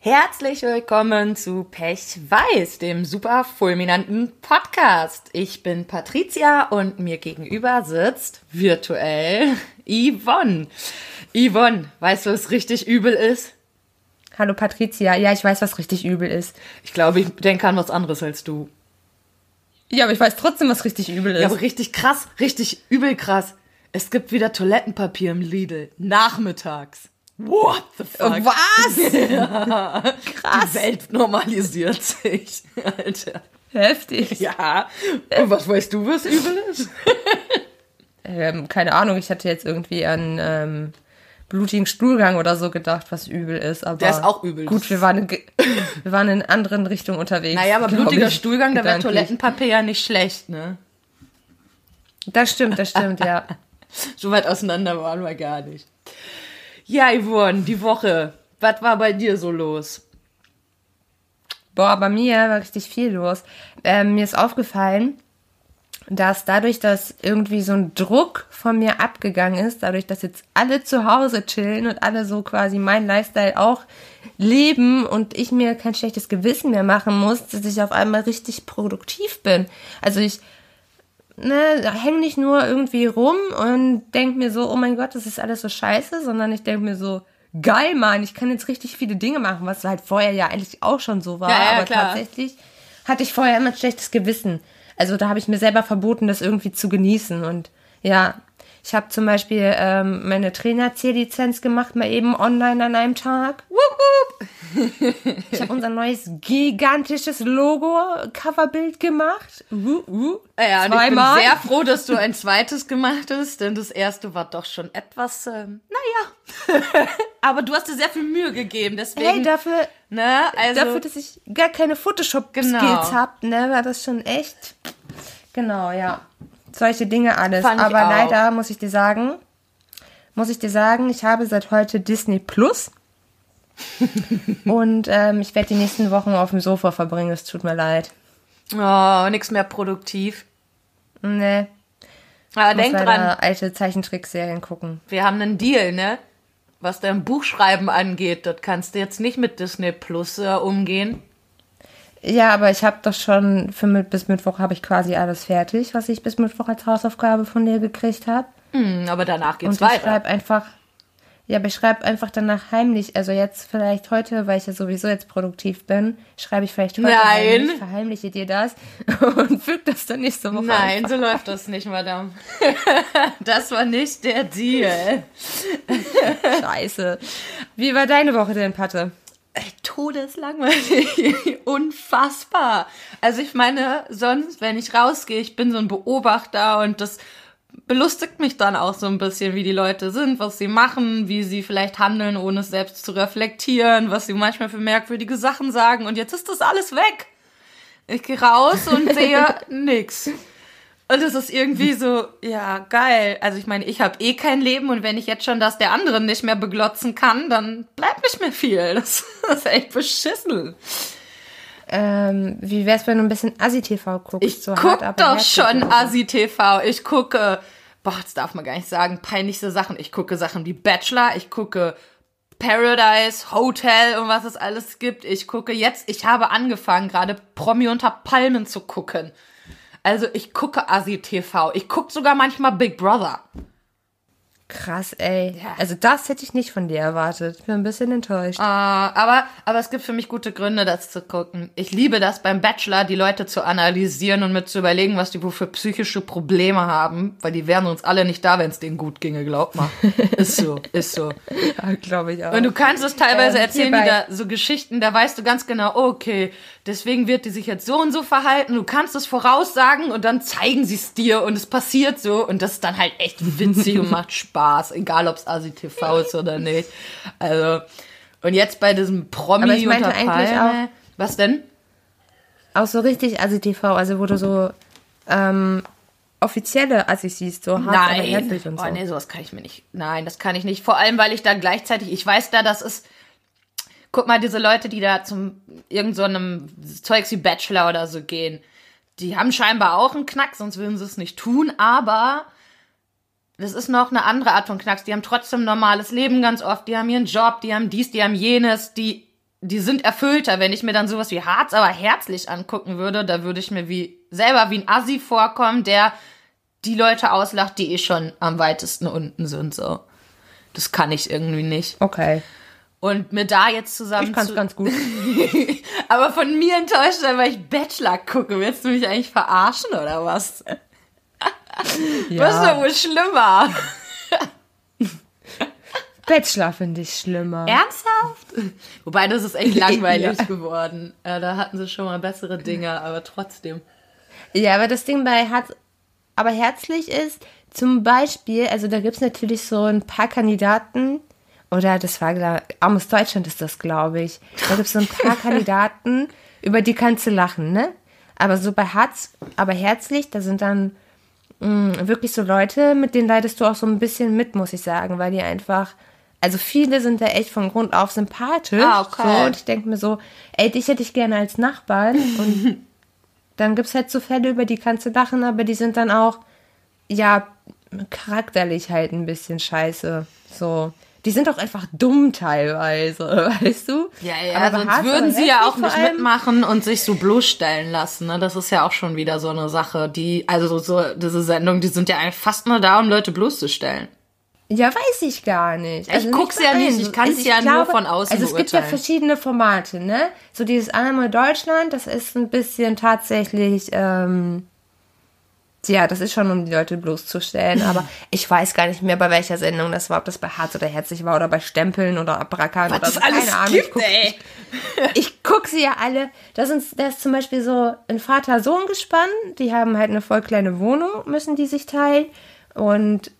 Herzlich willkommen zu Pech Weiß, dem super fulminanten Podcast. Ich bin Patricia und mir gegenüber sitzt virtuell Yvonne. Yvonne, weißt du, was richtig übel ist? Hallo Patricia, ja, ich weiß, was richtig übel ist. Ich glaube, ich denke an was anderes als du. Ja, aber ich weiß trotzdem, was richtig übel ist. Ja, aber richtig krass, richtig übel krass. Es gibt wieder Toilettenpapier im Lidl. Nachmittags. What the fuck? Was? Ja. Krass. Die Welt normalisiert sich, Alter. Heftig. Ja. Und was weißt du, was übel ist? Ähm, keine Ahnung, ich hatte jetzt irgendwie an ähm, blutigen Stuhlgang oder so gedacht, was übel ist. Aber Der ist auch übel. Gut, wir waren in, wir waren in anderen Richtungen unterwegs. Naja, aber blutiger ich, Stuhlgang, da wäre. Toilettenpapier ja nicht schlecht, ne? Das stimmt, das stimmt, ja. So weit auseinander waren wir gar nicht. Ja, Yvonne, die Woche. Was war bei dir so los? Boah, bei mir war richtig viel los. Ähm, mir ist aufgefallen, dass dadurch, dass irgendwie so ein Druck von mir abgegangen ist, dadurch, dass jetzt alle zu Hause chillen und alle so quasi meinen Lifestyle auch leben und ich mir kein schlechtes Gewissen mehr machen muss, dass ich auf einmal richtig produktiv bin. Also ich ne, hänge nicht nur irgendwie rum und denk mir so, oh mein Gott, das ist alles so scheiße, sondern ich denk mir so, geil, Mann, ich kann jetzt richtig viele Dinge machen, was halt vorher ja eigentlich auch schon so war. Ja, ja, aber klar. tatsächlich hatte ich vorher immer ein schlechtes Gewissen. Also da habe ich mir selber verboten, das irgendwie zu genießen. Und ja, ich habe zum Beispiel ähm, meine Trainer-C-Lizenz gemacht, mal eben online an einem Tag. Ich habe unser neues gigantisches Logo-Coverbild gemacht. Uh, uh, Ja, und ich bin sehr froh, dass du ein zweites gemacht hast, denn das erste war doch schon etwas, ähm, naja. Aber du hast dir sehr viel Mühe gegeben, deswegen, Hey, dafür, ne, also, dafür, dass ich gar keine Photoshop-Skills Genau. hab, ne, war das schon echt. Genau, ja. Solche Dinge alles. Fand Aber leider muss ich dir sagen, muss ich dir sagen, ich habe seit heute Disney Plus. Und ähm, ich werde die nächsten Wochen auf dem Sofa verbringen. Es tut mir leid. oh, nix mehr produktiv. Nee, Aber muss denk dran, alte Zeichentrickserien gucken. wir haben einen Deal, ne? Was dein Buchschreiben angeht, das kannst du jetzt nicht mit Disney Plus äh, umgehen. Ja, aber ich habe doch schon für mit, bis Mittwoch habe ich quasi alles fertig, was ich bis Mittwoch als Hausaufgabe von dir gekriegt habe. Hm, aber danach geht's Und ich weiter. schreibe einfach, ja, aber ich schreibe einfach danach heimlich. Also jetzt vielleicht heute, weil ich ja sowieso jetzt produktiv bin, schreibe ich vielleicht heute Nein. heimlich, verheimliche dir das und füge das dann nächste Woche Nein, einfach. so läuft das nicht, Madame. das war nicht der Deal. Scheiße. Wie war deine Woche denn, Patte? Ey, Todeslangweilig. Unfassbar. Also ich meine, sonst, wenn ich rausgehe, ich bin so ein Beobachter und das belustigt mich dann auch so ein bisschen, wie die Leute sind, was sie machen, wie sie vielleicht handeln, ohne es selbst zu reflektieren, was sie manchmal für merkwürdige Sachen sagen. Und jetzt ist das alles weg. Ich gehe raus und sehe nix. Und es ist irgendwie so, ja, geil. Also ich meine, ich habe eh kein Leben und wenn ich jetzt schon das der anderen nicht mehr beglotzen kann, dann bleibt nicht mehr viel. Das, das ist echt beschissen. Ähm, wie wär's, wenn du ein bisschen Assi-TV guckst? Ich so guck hart, doch schon? Asi-TV. Ich gucke, boah, das darf man gar nicht sagen, peinlichste Sachen. Ich gucke Sachen wie Bachelor, ich gucke Paradise, Hotel und was es alles gibt. Ich gucke jetzt, ich habe angefangen, gerade Promi unter Palmen zu gucken. Also ich gucke Asi-TV. Ich gucke sogar manchmal Big Brother. Krass, ey. Ja. Also das hätte ich nicht von dir erwartet. Ich bin ein bisschen enttäuscht. Äh, aber, aber es gibt für mich gute Gründe, das zu gucken. Ich liebe das beim Bachelor, die Leute zu analysieren und mit zu überlegen, was die wohl für psychische Probleme haben, weil die wären uns alle nicht da, wenn es denen gut ginge, glaub mal. Ist so, ist so. Ja, glaube ich auch. Und du kannst es teilweise Ähm, erzählen, die da so Geschichten, da weißt du ganz genau, okay, deswegen wird die sich jetzt so und so verhalten. Du kannst es voraussagen und dann zeigen sie es dir und es passiert so und das ist dann halt echt witzig und macht Spaß, egal ob es Asi TV ist oder nicht. Also und jetzt bei diesem Promi Aber ich meinte unter eigentlich Palme, was denn? auch so richtig Assi-TV, also wo du so ähm, offizielle Assis siehst, so hart, aber herzlich und so. Oh nee, sowas kann ich mir nicht. Nein, das kann ich nicht. Vor allem, weil ich da gleichzeitig, ich weiß da, das ist. Guck mal, diese Leute, die da zum irgend so einem Zeugs wie Bachelor oder so gehen, die haben scheinbar auch einen Knack, sonst würden sie es nicht tun, aber das ist noch eine andere Art von Knacks. Die haben trotzdem normales Leben ganz oft, die haben ihren Job, die haben dies, die haben jenes, die die sind erfüllter. Wenn ich mir dann sowas wie Harz aber herzlich angucken würde, da würde ich mir wie selber wie ein Assi vorkommen, der die Leute auslacht, die eh schon am weitesten unten sind. So, das kann ich irgendwie nicht. Okay. Und mir da jetzt zusammen. Ich kann's zu- ganz gut. aber von mir enttäuscht sein, weil ich Bachelor gucke. Willst du mich eigentlich verarschen oder was? Was ist denn wohl schlimmer? Bachelor finde ich schlimmer. Ernsthaft? Wobei, das ist echt langweilig Ja. geworden. Äh, da hatten sie schon mal bessere Dinge, aber trotzdem. Ja, aber das Ding bei Herz, aber herzlich ist, zum Beispiel, also da gibt's natürlich so ein paar Kandidaten, oder das war, glaub- Armes Deutschland ist das, glaube ich. Da gibt's so ein paar Kandidaten, über die kannst du lachen, ne? Aber so bei Herz, aber herzlich, da sind dann mh, wirklich so Leute, mit denen leidest du auch so ein bisschen mit, muss ich sagen, weil die einfach, also viele sind da echt von Grund auf sympathisch. Ah, okay. So, und ich denke mir so, ey, dich hätte ich gerne als Nachbarn und dann gibt's halt so Fälle, über die kannst du lachen, aber die sind dann auch, ja, charakterlich halt ein bisschen scheiße. So. Die sind auch einfach dumm teilweise, weißt du? Ja, ja, aber sonst würden sie ja auch nicht mitmachen und sich so bloßstellen lassen. Ne? Das ist ja auch schon wieder so eine Sache, die, also so diese Sendungen, die sind ja eigentlich fast nur da, um Leute bloßzustellen. Ja, weiß ich gar nicht. Also Ich guck's nicht ja nicht, ich kann's Also ja nur von außen Also es gibt ja verschiedene Formate, ne? So dieses Einmal Deutschland, das ist ein bisschen tatsächlich, ähm, ja, das ist schon, um die Leute bloßzustellen, aber ich weiß gar nicht mehr, bei welcher Sendung das war, ob das bei Harz oder Herzlich war oder bei Stempeln oder Abrakan oder Was so. das alles Keine Ahnung. gibt, ich guck, ey. ich guck sie ja alle. Das ist, das ist zum Beispiel so ein Vater-Sohn-Gespann. Die haben halt eine voll kleine Wohnung, müssen die sich teilen. Und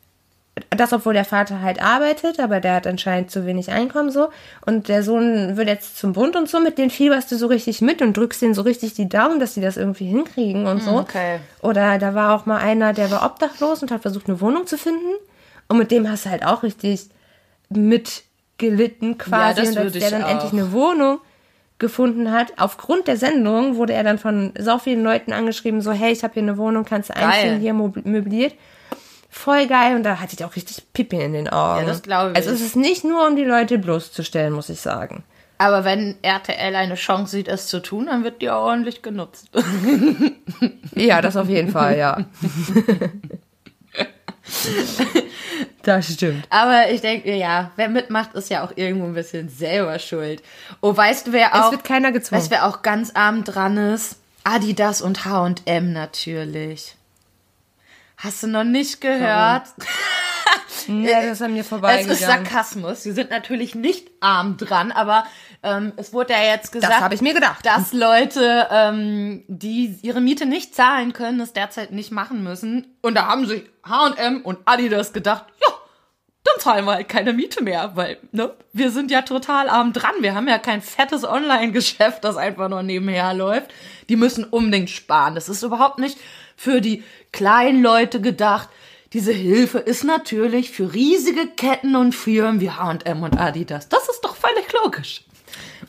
das, obwohl der Vater halt arbeitet, aber der hat anscheinend zu wenig Einkommen so. Und der Sohn will jetzt zum Bund und so, mit denen fieberst du so richtig mit und drückst denen so richtig die Daumen, dass sie das irgendwie hinkriegen und so. okay. Oder da war auch mal einer, der war obdachlos und hat versucht, eine Wohnung zu finden. Und mit dem hast du halt auch richtig mitgelitten quasi. das und als der dann auch. endlich eine Wohnung gefunden hat, aufgrund der Sendung wurde er dann von so vielen Leuten angeschrieben, so, hey, ich habe hier eine Wohnung, kannst du einziehen, hier möbliert. Voll geil und da hatte ich auch richtig Pipi in den Augen. Ja, das glaube ich. Also es ist nicht nur, um die Leute bloßzustellen, muss ich sagen. Aber wenn RTL eine Chance sieht, es zu tun, dann wird die auch ordentlich genutzt. Ja, das auf jeden Fall, ja. das stimmt. Aber ich denke, ja, wer mitmacht, ist ja auch irgendwo ein bisschen selber schuld. Oh, weißt du, wer Es auch, wird keiner gezwungen. weißt du, wer auch ganz arm dran ist? Adidas und H&M natürlich. Hast du noch nicht gehört? Nee, das ist an mir Es vorbeigegangen. ist Sarkasmus. Sie sind natürlich nicht arm dran, aber ähm, es wurde ja jetzt gesagt, Das habe ich mir gedacht. dass Leute, ähm, die ihre Miete nicht zahlen können, es derzeit nicht machen müssen. Und da haben sich H&M und Adidas gedacht, ja, dann zahlen wir halt keine Miete mehr, weil ne, wir sind ja total arm dran. Wir haben ja kein fettes Online-Geschäft, das einfach nur nebenher läuft. Die müssen unbedingt sparen. Das ist überhaupt nicht für die kleinen Leute gedacht. Diese Hilfe ist natürlich für riesige Ketten und Firmen wie H&M und Adidas. Das ist doch völlig logisch.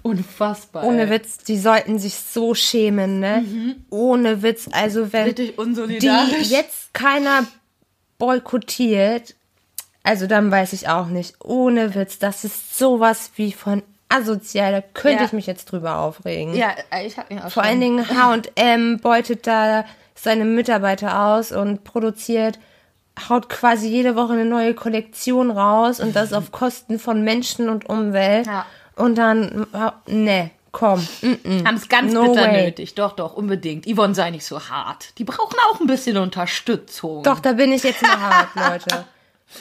Unfassbar. Ohne ey. Witz, die sollten sich so schämen, ne? Ohne Witz, also wenn die jetzt keiner boykottiert, also dann weiß ich auch nicht. Ohne Witz, das ist sowas wie von asozial, da könnte Ja. ich mich jetzt drüber aufregen. ja, ich hab mir auch Vor schon- allen Dingen H&M beutet da seine Mitarbeiter aus und produziert, haut quasi jede Woche eine neue Kollektion raus und das auf Kosten von Menschen und Umwelt. Ja. Und dann, ne, komm. Haben es ganz No bitter way. nötig. Doch, doch, unbedingt. Yvonne sei nicht so hart. Die brauchen auch ein bisschen Unterstützung. Doch, da bin ich jetzt mal hart, Leute.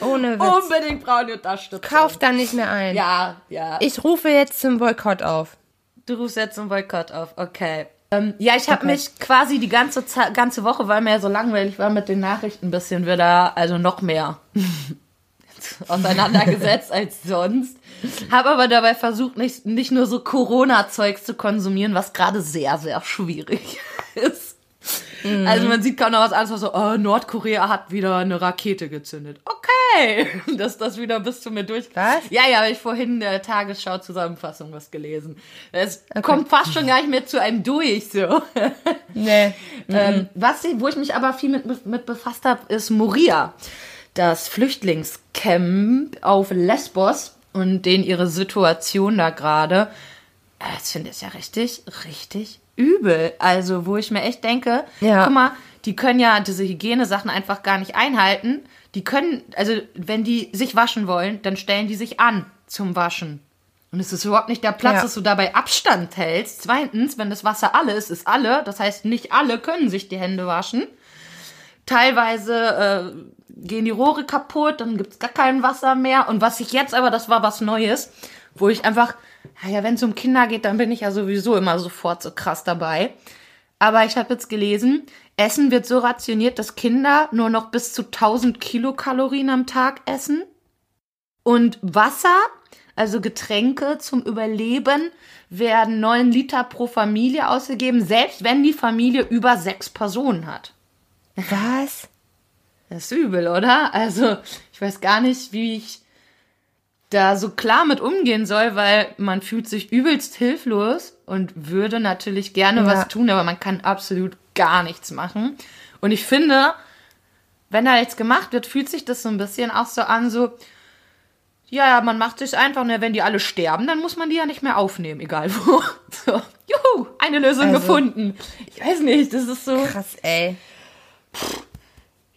Ohne Witz. Unbedingt brauchen die Unterstützung. Kauft da nicht mehr ein. Ja, ja. Ich rufe jetzt zum Boykott auf. Du rufst jetzt zum Boykott auf, okay. Ähm, ja, ich habe mich quasi die ganze Zeit, ganze Woche, weil mir ja so langweilig war mit den Nachrichten ein bisschen wieder, also noch mehr auseinandergesetzt als sonst. Habe aber dabei versucht, nicht, nicht nur so Corona-Zeugs zu konsumieren, was gerade sehr, sehr schwierig ist. Also man sieht kaum noch was anderes, so, oh, Nordkorea hat wieder eine Rakete gezündet. Okay, dass das wieder bis zu mir durch. Was? Ja, ja, habe ich vorhin in der Tagesschau-Zusammenfassung was gelesen. Es kommt fast schon gar nicht mehr zu einem durch, so. Nee. Ähm, was, wo ich mich aber viel mit, mit befasst habe, ist Moria. Das Flüchtlingscamp auf Lesbos und denen ihre Situation da gerade. Das finde ich ja richtig, richtig übel. Also, wo ich mir echt denke, Ja. guck mal, die können ja diese Hygienesachen einfach gar nicht einhalten. Die können, also, wenn die sich waschen wollen, dann stellen die sich an zum Waschen. Und es ist überhaupt nicht der Platz, Ja. dass du dabei Abstand hältst. Zweitens, wenn das Wasser alle ist, ist alle. Das heißt, nicht alle können sich die Hände waschen. Teilweise äh, gehen die Rohre kaputt, dann gibt's gar kein Wasser mehr. Und was ich jetzt aber, das war was Neues, wo ich einfach, naja, wenn es um Kinder geht, dann bin ich ja sowieso immer sofort so krass dabei. Aber ich habe jetzt gelesen, Essen wird so rationiert, dass Kinder nur noch bis zu 1000 Kilokalorien am Tag essen. Und Wasser, also Getränke zum Überleben, werden 9 Liter pro Familie ausgegeben, selbst wenn die Familie über sechs Personen hat. Was? Das ist übel, oder? Also, ich weiß gar nicht, wie ich da so klar mit umgehen soll, weil man fühlt sich übelst hilflos und würde natürlich gerne Ja. was tun, aber man kann absolut gar nichts machen. Und ich finde, wenn da jetzt gemacht wird, fühlt sich das so ein bisschen auch so an, so, ja, man macht sich einfach, ne, wenn die alle sterben, dann muss man die ja nicht mehr aufnehmen, egal wo. So, juhu, eine Lösung Also- gefunden. Ich weiß nicht, das ist so. Krass, ey.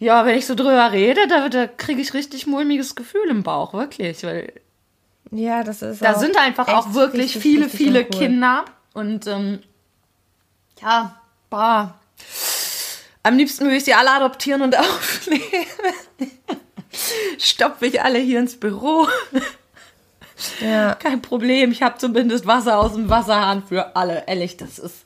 Ja, wenn ich so drüber rede, da, da kriege ich richtig mulmiges Gefühl im Bauch, wirklich. Weil Ja, das ist da sind einfach auch wirklich richtig, viele, richtig viele uncool. Kinder. Und ähm, ja, bah. Am liebsten würde ich sie alle adoptieren und aufnehmen. Stopfe ich alle hier ins Büro. Ja. Kein Problem, ich habe zumindest Wasser aus dem Wasserhahn für alle. Ehrlich, das ist.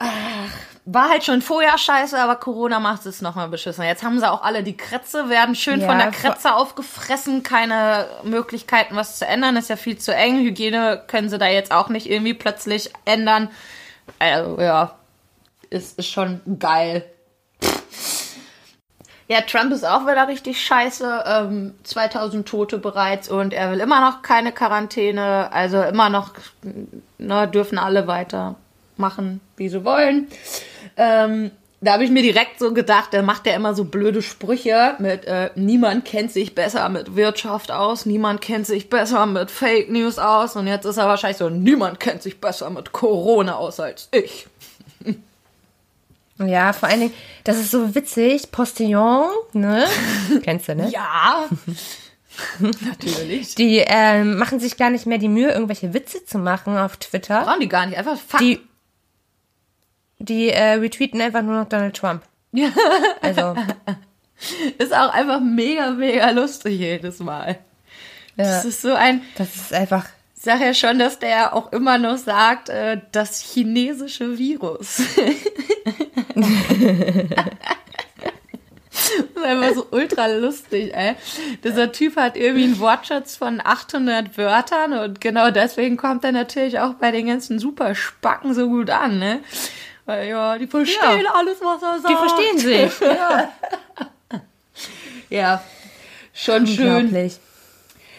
Ach, war halt schon vorher scheiße, aber Corona macht es nochmal beschissen. Jetzt haben sie auch alle die Kretze, werden schön Ja, von der Kretze aufgefressen, keine Möglichkeiten, was zu ändern, ist ja viel zu eng. Hygiene können sie da jetzt auch nicht irgendwie plötzlich ändern. Also, ja, ist, ist schon geil. Ja, Trump ist auch wieder richtig scheiße. Ähm, 2000 Tote bereits und er will immer noch keine Quarantäne. Also immer noch ne, dürfen alle weitermachen, wie sie wollen. Ähm, da habe ich mir direkt so gedacht, der macht ja immer so blöde Sprüche mit äh, niemand kennt sich besser mit Wirtschaft aus, niemand kennt sich besser mit Fake News aus und jetzt ist er wahrscheinlich so, niemand kennt sich besser mit Corona aus als ich. Ja, vor allen Dingen, das ist so witzig. Postillon, ne? Kennst du, ne? Ja, natürlich. Die ähm, machen sich gar nicht mehr die Mühe, irgendwelche Witze zu machen auf Twitter. Brauchen die gar nicht, einfach Fakt. Die, die äh, retweeten einfach nur noch Donald Trump. Also, Ist auch einfach mega, mega lustig jedes Mal. ja, Das ist so ein, das ist einfach. ich sag ja schon, dass der auch immer noch sagt, äh, das chinesische Virus. Das ist einfach so ultra lustig, ey. Dieser Typ hat irgendwie einen Wortschatz von 800 Wörtern und genau deswegen kommt er natürlich auch bei den ganzen Superspacken so gut an, ne? Weil ja, die verstehen alles, was er sagt. Die verstehen sich. Ja, Ja, schon schön.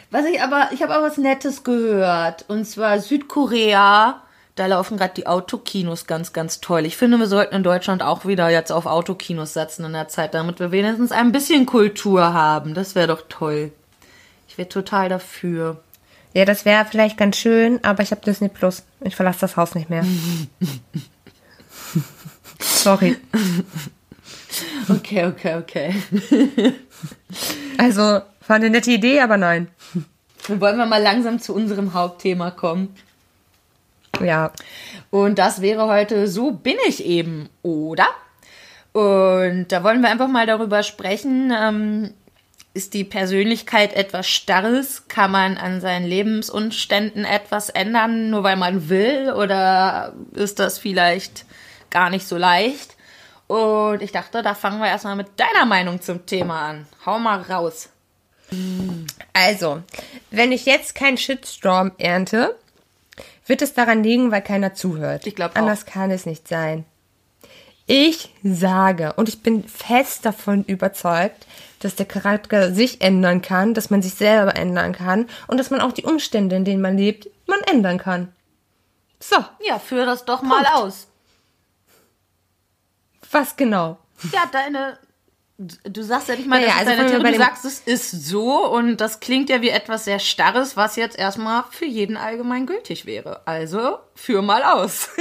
Was ich aber, ich habe auch was Nettes gehört. Und zwar Südkorea. Da laufen gerade die Autokinos ganz, ganz toll. Ich finde, wir sollten in Deutschland auch wieder jetzt auf Autokinos setzen in der Zeit, damit wir wenigstens ein bisschen Kultur haben. Das wäre doch toll. Ich wäre total dafür. Ja, das wäre vielleicht ganz schön, aber ich habe Disney Plus. Ich verlasse das Haus nicht mehr. Sorry. Okay, okay, okay. Also, war eine nette Idee, aber nein. Dann wollen wir mal langsam zu unserem Hauptthema kommen. Ja. Und das wäre heute So bin ich eben, oder? Und da wollen wir einfach mal darüber sprechen. Ähm, ist die Persönlichkeit etwas Starres? Kann man an seinen Lebensumständen etwas ändern, nur weil man will? Oder ist das vielleicht gar nicht so leicht? Und ich dachte, da fangen wir erstmal mit deiner Meinung zum Thema an. Hau mal raus. Also, wenn ich jetzt keinen Shitstorm ernte, wird es daran liegen, weil keiner zuhört. Ich glaub auch. Anders kann es nicht sein. Ich sage, und ich bin fest davon überzeugt, dass der Charakter sich ändern kann, dass man sich selber ändern kann und dass man auch die Umstände, in denen man lebt, man ändern kann. So, Ja, führ das doch mal Punkt. aus. Was genau? Ja, deine Du sagst ja nicht mal, Naja, das also deine Theorie, du sagst, es ist so und das klingt ja wie etwas sehr Starres, was jetzt erstmal für jeden allgemein gültig wäre. Also, führ mal aus.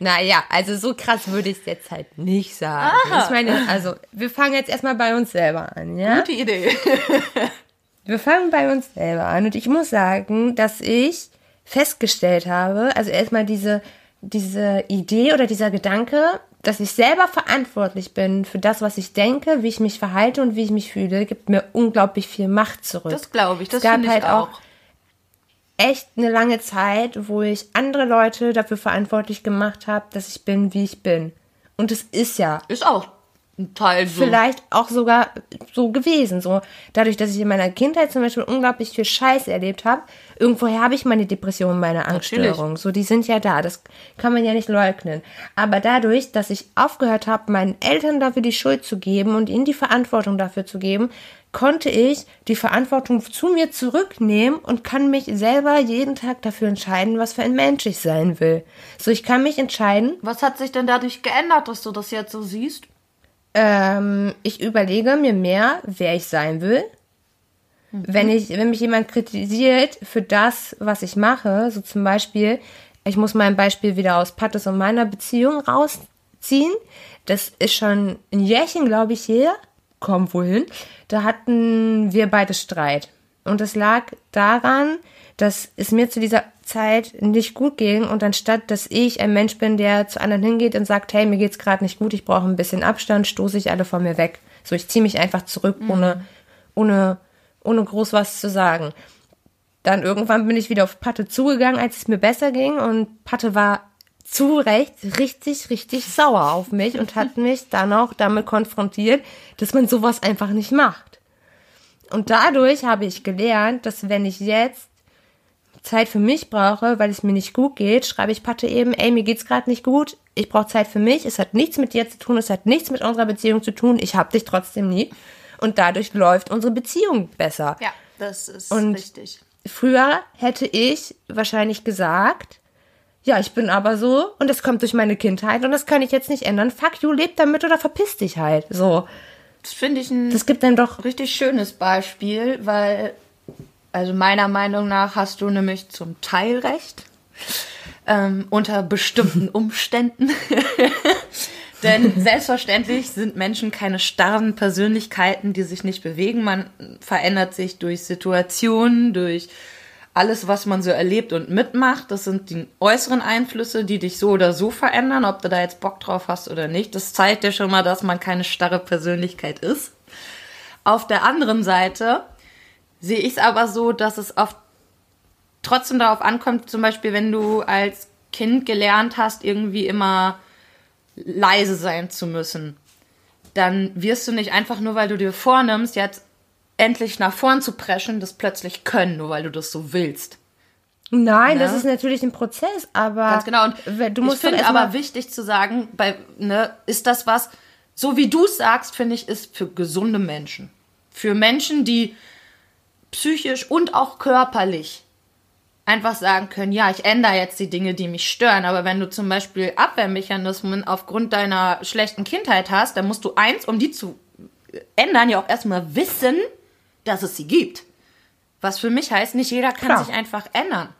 Naja, also so krass würde ich es jetzt halt nicht sagen. Ich meine, also wir fangen jetzt erstmal bei uns selber an, ja? Gute Idee. Wir fangen bei uns selber an und ich muss sagen, dass ich festgestellt habe, also erstmal diese, diese Idee oder dieser Gedanke, dass ich selber verantwortlich bin für das, was ich denke, wie ich mich verhalte und wie ich mich fühle, gibt mir unglaublich viel Macht zurück. Das glaube ich, das es gab finde ich halt auch. auch echt eine lange Zeit, wo ich andere Leute dafür verantwortlich gemacht habe, dass ich bin, wie ich bin. Und es ist ja Ist auch Teil so. vielleicht auch sogar so gewesen. So dadurch, dass ich in meiner Kindheit zum Beispiel unglaublich viel Scheiß erlebt habe, irgendwoher habe ich meine Depression, meine Angststörung. So, die sind ja da. Das kann man ja nicht leugnen. Aber dadurch, dass ich aufgehört habe, meinen Eltern dafür die Schuld zu geben und ihnen die Verantwortung dafür zu geben, konnte ich die Verantwortung zu mir zurücknehmen und kann mich selber jeden Tag dafür entscheiden, was für ein Mensch ich sein will. So, ich kann mich entscheiden, Was hat sich denn dadurch geändert, dass du das jetzt so siehst? Ähm, ich überlege mir mehr, wer ich sein will. Wenn ich, wenn mich jemand kritisiert für das, was ich mache, so zum Beispiel, ich muss mein Beispiel wieder aus Pattes und meiner Beziehung rausziehen. Das ist schon ein Jährchen, glaube ich, her. Komm, wohin? Da hatten wir beide Streit. Und es lag daran, dass es mir zu dieser Zeit nicht gut ging und anstatt, dass ich ein Mensch bin, der zu anderen hingeht und sagt, hey, mir geht's gerade nicht gut, ich brauche ein bisschen Abstand, stoße ich alle von mir weg. So, ich ziehe mich einfach zurück, ohne, ohne, ohne groß was zu sagen. Dann irgendwann bin ich wieder auf Patte zugegangen, als es mir besser ging und Patte war zu Recht richtig, richtig sauer auf mich und hat mich dann auch damit konfrontiert, dass man sowas einfach nicht macht. Und dadurch habe ich gelernt, dass wenn ich jetzt Zeit für mich brauche, weil es mir nicht gut geht, schreibe ich Patte eben, ey, mir geht's gerade nicht gut, ich brauche Zeit für mich, es hat nichts mit dir zu tun, es hat nichts mit unserer Beziehung zu tun, ich hab dich trotzdem nie. Und dadurch läuft unsere Beziehung besser. Ja, das ist Und- richtig. Früher hätte ich wahrscheinlich gesagt, ja, ich bin aber so und das kommt durch meine Kindheit und das kann ich jetzt nicht ändern. Fuck you, leb damit oder verpiss dich halt. So. Das finde ich ein Das gibt dann doch. richtig schönes Beispiel, weil, also meiner Meinung nach hast du nämlich zum Teil recht. Ähm, unter bestimmten Umständen. Denn selbstverständlich sind Menschen keine starren Persönlichkeiten, die sich nicht bewegen. Man verändert sich durch Situationen, durch alles, was man so erlebt und mitmacht. Das sind die äußeren Einflüsse, die dich so oder so verändern, ob du da jetzt Bock drauf hast oder nicht. Das zeigt dir schon mal, dass man keine starre Persönlichkeit ist. Auf der anderen Seite sehe ich es aber so, dass es oft trotzdem darauf ankommt, zum Beispiel, wenn du als Kind gelernt hast, irgendwie immer leise sein zu müssen, dann wirst du nicht einfach nur, weil du dir vornimmst, jetzt endlich nach vorn zu preschen, das plötzlich können, nur weil du das so willst. Nein, Ne? das ist natürlich ein Prozess, aber. Ganz genau. Und du musst ich finde aber wichtig zu sagen, bei, ne, ist das was, so wie du es sagst, finde ich, ist für gesunde Menschen. Für Menschen, die psychisch und auch körperlich einfach sagen können, ja, ich ändere jetzt die Dinge, die mich stören. Aber wenn du zum Beispiel Abwehrmechanismen aufgrund deiner schlechten Kindheit hast, dann musst du eins, um die zu ändern, ja auch erstmal wissen, dass es sie gibt. Was für mich heißt, nicht jeder kann Klar. sich einfach ändern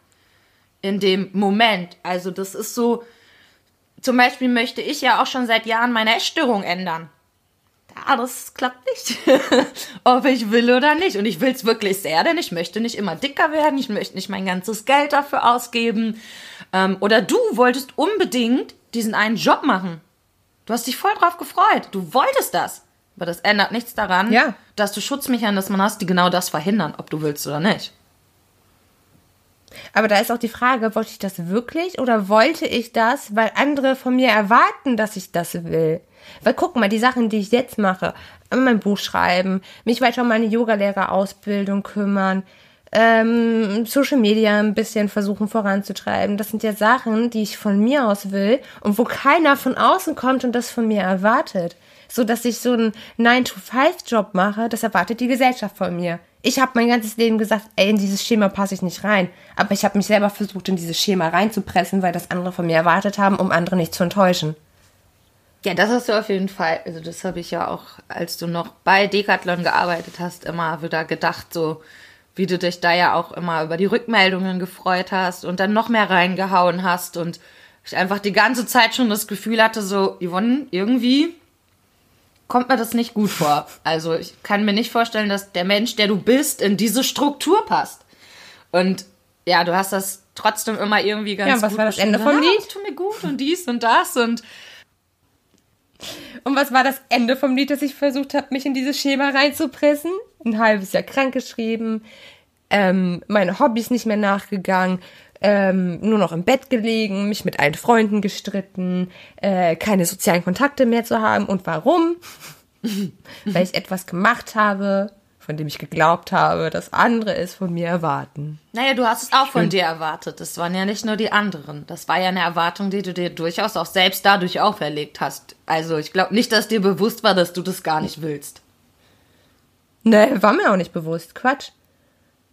in dem Moment. Also das ist so, zum Beispiel möchte ich ja auch schon seit Jahren meine Essstörung ändern. Ja, das klappt nicht. Ob ich will oder nicht. Und ich will es wirklich sehr, denn ich möchte nicht immer dicker werden. Ich möchte nicht mein ganzes Geld dafür ausgeben. Ähm, oder du wolltest unbedingt diesen einen Job machen. Du hast dich voll drauf gefreut. Du wolltest das. Aber das ändert nichts daran, Ja. dass du Schutzmechanismen hast, die genau das verhindern, ob du willst oder nicht. Aber da ist auch die Frage, wollte ich das wirklich oder wollte ich das, weil andere von mir erwarten, dass ich das will? Weil guck mal, die Sachen, die ich jetzt mache, mein Buch schreiben, mich weiter um meine Yogalehrerausbildung kümmern, ähm, Social Media ein bisschen versuchen voranzutreiben, das sind ja Sachen, die ich von mir aus will und wo keiner von außen kommt und das von mir erwartet. So dass ich so einen 9-to-5-Job mache, das erwartet die Gesellschaft von mir. Ich habe mein ganzes Leben gesagt, ey, in dieses Schema passe ich nicht rein. Aber ich habe mich selber versucht, in dieses Schema reinzupressen, weil das andere von mir erwartet haben, um andere nicht zu enttäuschen. Ja, das hast du auf jeden Fall. Also das habe ich ja auch, als du noch bei Decathlon gearbeitet hast, immer wieder gedacht, so wie du dich da ja auch immer über die Rückmeldungen gefreut hast und dann noch mehr reingehauen hast und ich einfach die ganze Zeit schon das Gefühl hatte, so, Yvonne, irgendwie kommt mir das nicht gut vor. Also ich kann mir nicht vorstellen, dass der Mensch, der du bist, in diese Struktur passt. Und ja, du hast das trotzdem immer irgendwie ganz Ja, und was gut war das. Ende vom Ja, Lied? Das tut mir gut und dies und das und Und was war das Ende vom Lied, dass ich versucht habe, mich in dieses Schema reinzupressen? Ein halbes Jahr krankgeschrieben, ähm, meine Hobbys nicht mehr nachgegangen, ähm, nur noch im Bett gelegen, mich mit allen Freunden gestritten, äh, keine sozialen Kontakte mehr zu haben. Und warum? Weil ich etwas gemacht habe, von dem ich geglaubt habe, dass andere es von mir erwarten. Naja, du hast es auch von dir erwartet. Das waren ja nicht nur die anderen. Das war ja eine Erwartung, die du dir durchaus auch selbst dadurch auferlegt hast. Also ich glaube nicht, dass dir bewusst war, dass du das gar nicht willst. Ne, war mir auch nicht bewusst. Quatsch.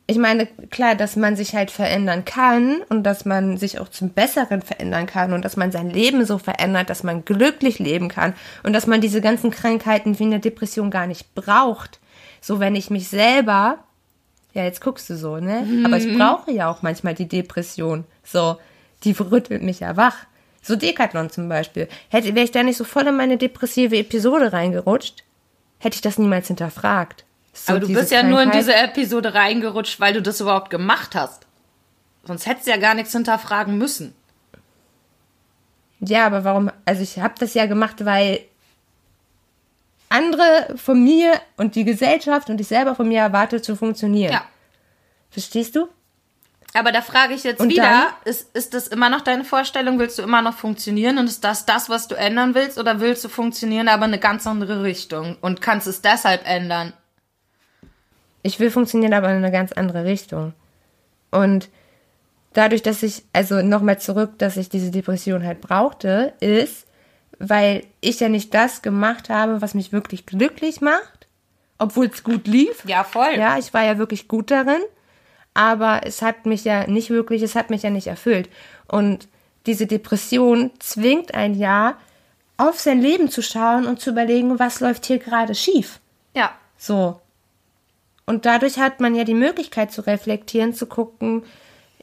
Ich meine, klar, dass man sich halt verändern kann und dass man sich auch zum Besseren verändern kann und dass man sein Leben so verändert, dass man glücklich leben kann und dass man diese ganzen Krankheiten wie eine Depression gar nicht braucht. So, wenn ich mich selber, ja, jetzt guckst du so, ne? Aber ich brauche ja auch manchmal die Depression. So, die rüttelt mich ja wach. So Decathlon zum Beispiel. Hätte, wäre ich da nicht so voll in meine depressive Episode reingerutscht, hätte ich das niemals hinterfragt. So Aber du bist ja nur in Krankheit. diese Episode reingerutscht, weil du das überhaupt gemacht hast. Sonst hättest du ja gar nichts hinterfragen müssen. Ja, aber warum? Also ich habe das ja gemacht, weil andere von mir und die Gesellschaft und ich selber von mir erwartet zu funktionieren. Ja. Verstehst du? Aber da frage ich jetzt Und wieder, dann? ist, ist das immer noch deine Vorstellung? Willst du immer noch funktionieren? Und ist das das, was du ändern willst? Oder willst du funktionieren, aber in eine ganz andere Richtung? Und kannst es deshalb ändern? Ich will funktionieren, aber in eine ganz andere Richtung. Und dadurch, dass ich, also nochmal zurück, dass ich diese Depression halt brauchte, ist, weil ich ja nicht das gemacht habe, was mich wirklich glücklich macht, obwohl es gut lief. Ja, voll. Ja, ich war ja wirklich gut darin, aber es hat mich ja nicht wirklich, es hat mich ja nicht erfüllt. Und diese Depression zwingt ein ja, auf sein Leben zu schauen und zu überlegen, was läuft hier gerade schief. Ja. So. Und dadurch hat man ja die Möglichkeit zu reflektieren, zu gucken,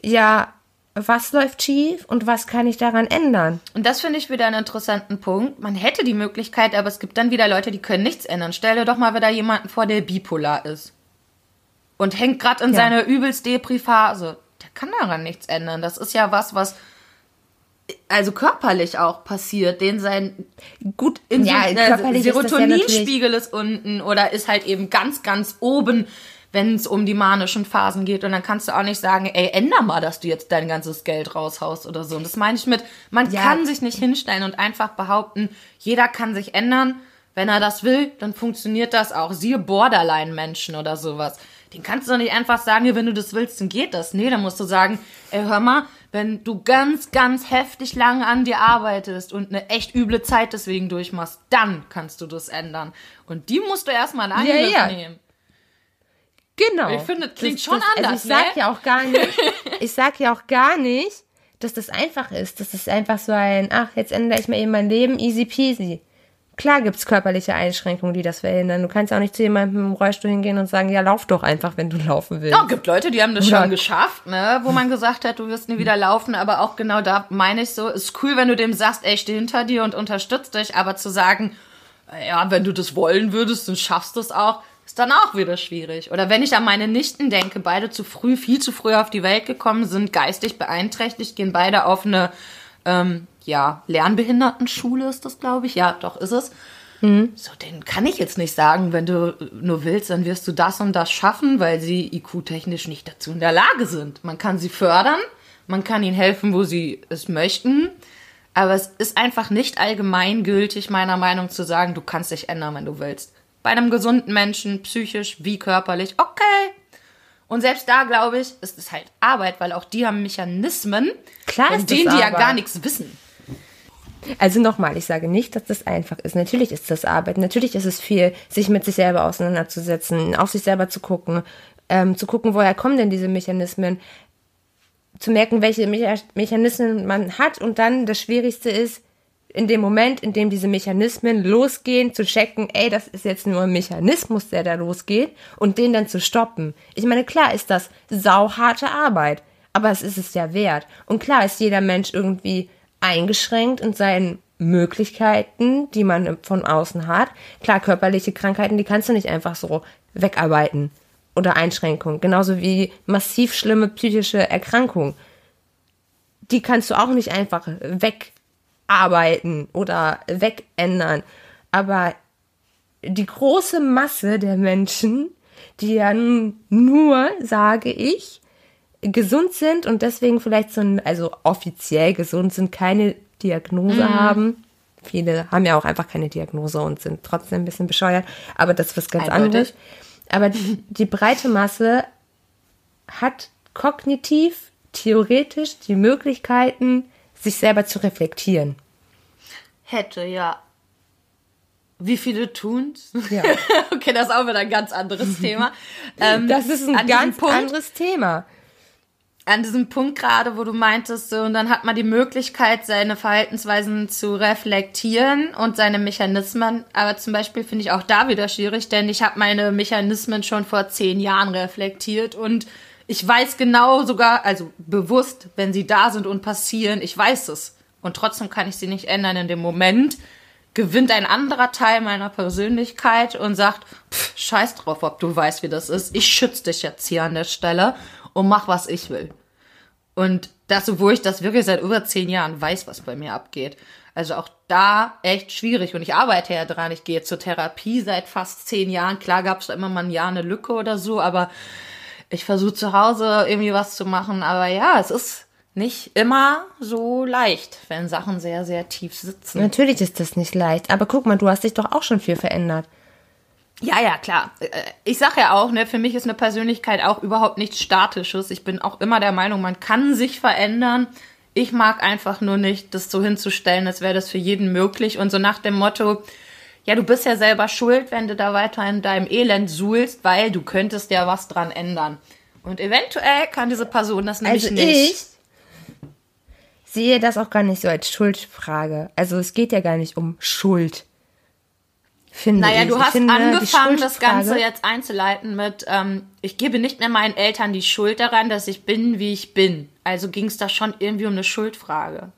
ja, was läuft schief und was kann ich daran ändern? Und das finde ich wieder einen interessanten Punkt. Man hätte die Möglichkeit, aber es gibt dann wieder Leute, die können nichts ändern. Stell dir doch mal wieder jemanden vor, der bipolar ist. Und hängt gerade in Ja. seiner übelst Depri-Phase. Der kann daran nichts ändern. Das ist ja was, was also körperlich auch passiert, den sein Gut, Insul ja, äh, körperlich ist ja Serotoninspiegel ist unten oder ist halt eben ganz, ganz oben, wenn es um die manischen Phasen geht. Und dann kannst du auch nicht sagen, ey, änder mal, dass du jetzt dein ganzes Geld raushaust oder so. Und das meine ich mit, man Ja. kann sich nicht hinstellen und einfach behaupten, jeder kann sich ändern. Wenn er das will, dann funktioniert das auch. Siehe Borderline-Menschen oder sowas. Den kannst du doch nicht einfach sagen, ja, wenn du das willst, dann geht das. Nee, dann musst du sagen, ey, hör mal, wenn du ganz, ganz heftig lange an dir arbeitest und eine echt üble Zeit deswegen durchmachst, dann kannst du das ändern. Und die musst du erstmal in Angriff ja. nehmen. Genau. Ich finde, das klingt schon Also anders, ich sag ne? ja auch gar nicht, ich sag ja auch gar nicht, dass das einfach ist. Das ist einfach so ein, ach, jetzt ändere ich mal eben mein Leben, easy peasy. Klar gibt's körperliche Einschränkungen, die das verhindern. Du kannst auch nicht zu jemandem im Rollstuhl hingehen und sagen, ja, lauf doch einfach, wenn du laufen willst. Ja, gibt Leute, die haben das Oder- schon geschafft, ne? Wo man gesagt hat, du wirst nie wieder laufen, aber auch genau da meine ich so, ist cool, wenn du dem sagst, ey, ich stehe hinter dir und unterstütze dich, aber zu sagen, ja, wenn du das wollen würdest, dann schaffst du es auch, ist dann auch wieder schwierig. Oder wenn ich an meine Nichten denke, beide zu früh, viel zu früh auf die Welt gekommen sind, geistig beeinträchtigt, gehen beide auf eine, ähm, ja, Lernbehindertenschule ist das, glaube ich. Ja, doch, ist es. So, den kann ich jetzt nicht sagen, wenn du nur willst, dann wirst du das und das schaffen, weil sie IQ-technisch nicht dazu in der Lage sind. Man kann sie fördern, man kann ihnen helfen, wo sie es möchten, aber es ist einfach nicht allgemeingültig, meiner Meinung zu sagen, du kannst dich ändern, wenn du willst. Bei einem gesunden Menschen, psychisch wie körperlich, okay. Und selbst da, glaube ich, ist es halt Arbeit, weil auch die haben Mechanismen, Klar von denen die ja gar nichts wissen. Also nochmal, ich sage nicht, dass das einfach ist. Natürlich ist das Arbeit. Natürlich ist es viel, sich mit sich selber auseinanderzusetzen, auf sich selber zu gucken, ähm, zu gucken, woher kommen denn diese Mechanismen, zu merken, welche Mecha Mechanismen man hat und dann das Schwierigste ist, in dem Moment, in dem diese Mechanismen losgehen, zu checken, ey, das ist jetzt nur ein Mechanismus, der da losgeht, und den dann zu stoppen. Ich meine, klar ist das sauharte Arbeit, aber es ist es ja wert. Und klar ist jeder Mensch irgendwie eingeschränkt in seinen Möglichkeiten, die man von außen hat. Klar, körperliche Krankheiten, die kannst du nicht einfach so wegarbeiten oder Einschränkungen. Genauso wie massiv schlimme psychische Erkrankungen. Die kannst du auch nicht einfach wegarbeiten oder wegándern. Aber die große Masse der Menschen, die ja nur, sage ich, gesund sind und deswegen vielleicht so ein, also offiziell gesund sind, keine Diagnose mhm. haben. Viele haben ja auch einfach keine Diagnose und sind trotzdem ein bisschen bescheuert, aber das ist was ganz Eindeutig. anderes. Aber die, die breite Masse hat kognitiv, theoretisch die Möglichkeiten, sich selber zu reflektieren. Hätte, ja. Wie viele tun's? Ja. okay, das ist auch wieder ein ganz anderes Thema. Ähm, das ist ein ganz Punkt, anderes Thema an diesem Punkt gerade, wo du meintest, so, und dann hat man die Möglichkeit, seine Verhaltensweisen zu reflektieren und seine Mechanismen. Aber zum Beispiel finde ich auch da wieder schwierig, denn ich habe meine Mechanismen schon vor zehn Jahren reflektiert und ich weiß genau sogar, also bewusst, wenn sie da sind und passieren, ich weiß es. Und trotzdem kann ich sie nicht ändern in dem Moment. Gewinnt ein anderer Teil meiner Persönlichkeit und sagt, pff, scheiß drauf, ob du weißt, wie das ist. Ich schütze dich jetzt hier an der Stelle und mach, was ich will. Und das, obwohl ich das wirklich seit über zehn Jahren weiß, was bei mir abgeht. Also auch da echt schwierig. Und ich arbeite ja dran. Ich gehe zur Therapie seit fast zehn Jahren. Klar gab es immer mal ein Jahr eine Lücke oder so, aber ich versuche zu Hause irgendwie was zu machen. Aber ja, es ist nicht immer so leicht, wenn Sachen sehr, sehr tief sitzen. Natürlich ist das nicht leicht. Aber guck mal, du hast dich doch auch schon viel verändert. Ja, ja, klar. Äh, ich sage ja auch, ne, für mich ist eine Persönlichkeit auch überhaupt nichts Statisches. Ich bin auch immer der Meinung, man kann sich verändern. Ich mag einfach nur nicht, das so hinzustellen, als wäre das für jeden möglich. Und so nach dem Motto, ja, du bist ja selber schuld, wenn du da weiter in deinem Elend suhlst, weil du könntest ja was dran ändern. Und eventuell kann diese Person das nämlich also nicht. Ich sehe das auch gar nicht so als Schuldfrage. Also es geht ja gar nicht um Schuld. Finde naja, ich. du hast finde, angefangen, das Ganze jetzt einzuleiten mit, ähm, ich gebe nicht mehr meinen Eltern die Schuld daran, dass ich bin, wie ich bin. Also ging es da schon irgendwie um eine Schuldfrage.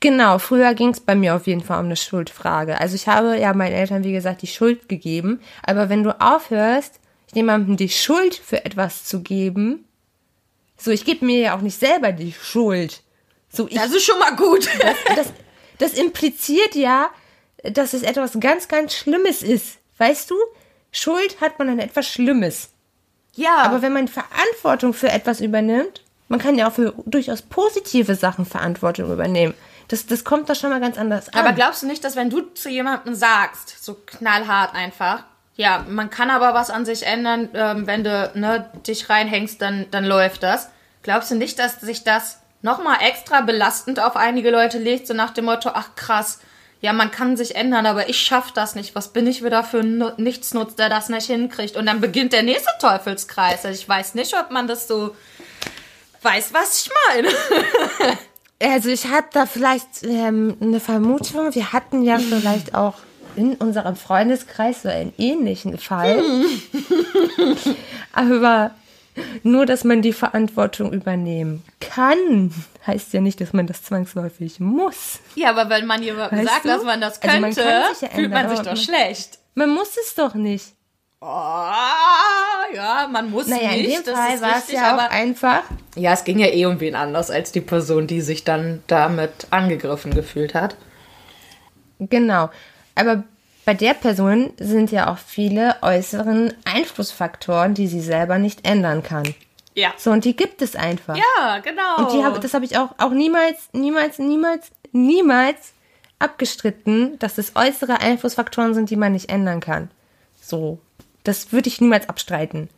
Genau, früher ging es bei mir auf jeden Fall um eine Schuldfrage. Also ich habe ja meinen Eltern, wie gesagt, die Schuld gegeben. Aber wenn du aufhörst, jemandem die Schuld für etwas zu geben, so ich gebe mir ja auch nicht selber die Schuld. So, ich, das ist schon mal gut. Das, das, das impliziert ja, dass es etwas ganz, ganz Schlimmes ist. Weißt du? Schuld hat man an etwas Schlimmes. Ja. Aber wenn man Verantwortung für etwas übernimmt, man kann ja auch für durchaus positive Sachen Verantwortung übernehmen. Das, das kommt doch schon mal ganz anders an. Aber glaubst du nicht, dass wenn du zu jemandem sagst, so knallhart einfach, ja, man kann aber was an sich ändern, ähm, wenn du ne, dich reinhängst, dann, dann läuft das. Glaubst du nicht, dass sich das nochmal extra belastend auf einige Leute legt, so nach dem Motto, ach krass, ja, man kann sich ändern, aber ich schaff das nicht. Was bin ich wieder für ein Nichtsnutz, der das nicht hinkriegt? Und dann beginnt der nächste Teufelskreis. Also ich weiß nicht, ob man das so weiß, was ich meine. also ich hatte da vielleicht ähm, eine Vermutung. Wir hatten ja vielleicht auch in unserem Freundeskreis so einen ähnlichen Fall. aber nur, dass man die Verantwortung übernehmen kann, heißt ja nicht, dass man das zwangsläufig muss. Ja, aber wenn man jemandem sagt, du? dass man das könnte, also man ja fühlt man sich doch schlecht. Man muss es doch nicht. Oh, ja, man muss naja, nicht. in dem Fall war es ja auch einfach. Ja, es ging ja eh um wen anders als die Person, die sich dann damit angegriffen gefühlt hat. Genau. Aber bei der Person sind ja auch viele äußeren Einflussfaktoren, die sie selber nicht ändern kann. Ja. So, und die gibt es einfach. Ja, genau. Und die hab, das habe ich auch, auch niemals, niemals, niemals, niemals abgestritten, dass es äußere Einflussfaktoren sind, die man nicht ändern kann. So. Das würde ich niemals abstreiten.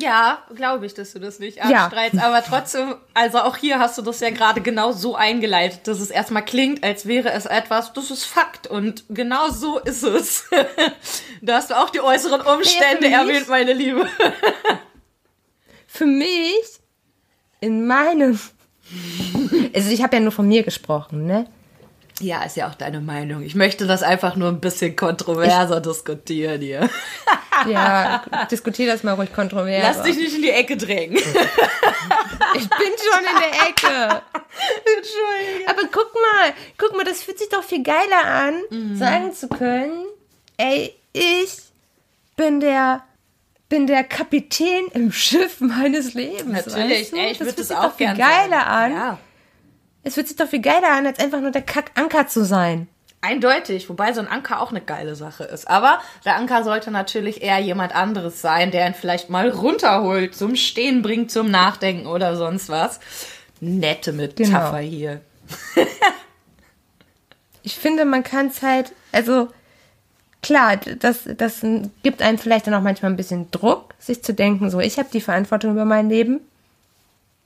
Ja, glaube ich, dass du das nicht abstreitst. Ja. Aber trotzdem, also auch hier hast du das ja gerade genau so eingeleitet, dass es erstmal klingt, als wäre es etwas, das ist Fakt. Und genau so ist es. da hast du auch die äußeren Umstände ja, erwähnt, meine Liebe. für mich, in meinem. Also ich habe ja nur von mir gesprochen, ne? Ja, ist ja auch deine Meinung. Ich möchte das einfach nur ein bisschen kontroverser ich, diskutieren hier. Ja, diskutier das mal ruhig kontrovers. Lass dich nicht in die Ecke drängen. Ich bin schon in der Ecke. Entschuldige. Aber guck mal, guck mal, das fühlt sich doch viel geiler an, mhm. sagen zu können, ey, ich bin der bin der Kapitän im Schiff meines Lebens. Natürlich, weißt du? ey, ich würde das, das auch viel geiler an. Ja. Es fühlt sich doch viel geiler an, als einfach nur der Kackanker zu sein. Eindeutig, wobei so ein Anker auch eine geile Sache ist. Aber der Anker sollte natürlich eher jemand anderes sein, der ihn vielleicht mal runterholt, zum Stehen bringt, zum Nachdenken oder sonst was. Nette Metapher genau. hier. ich finde, man kann es halt, also klar, das, das gibt einem vielleicht dann auch manchmal ein bisschen Druck, sich zu denken, so ich habe die Verantwortung über mein Leben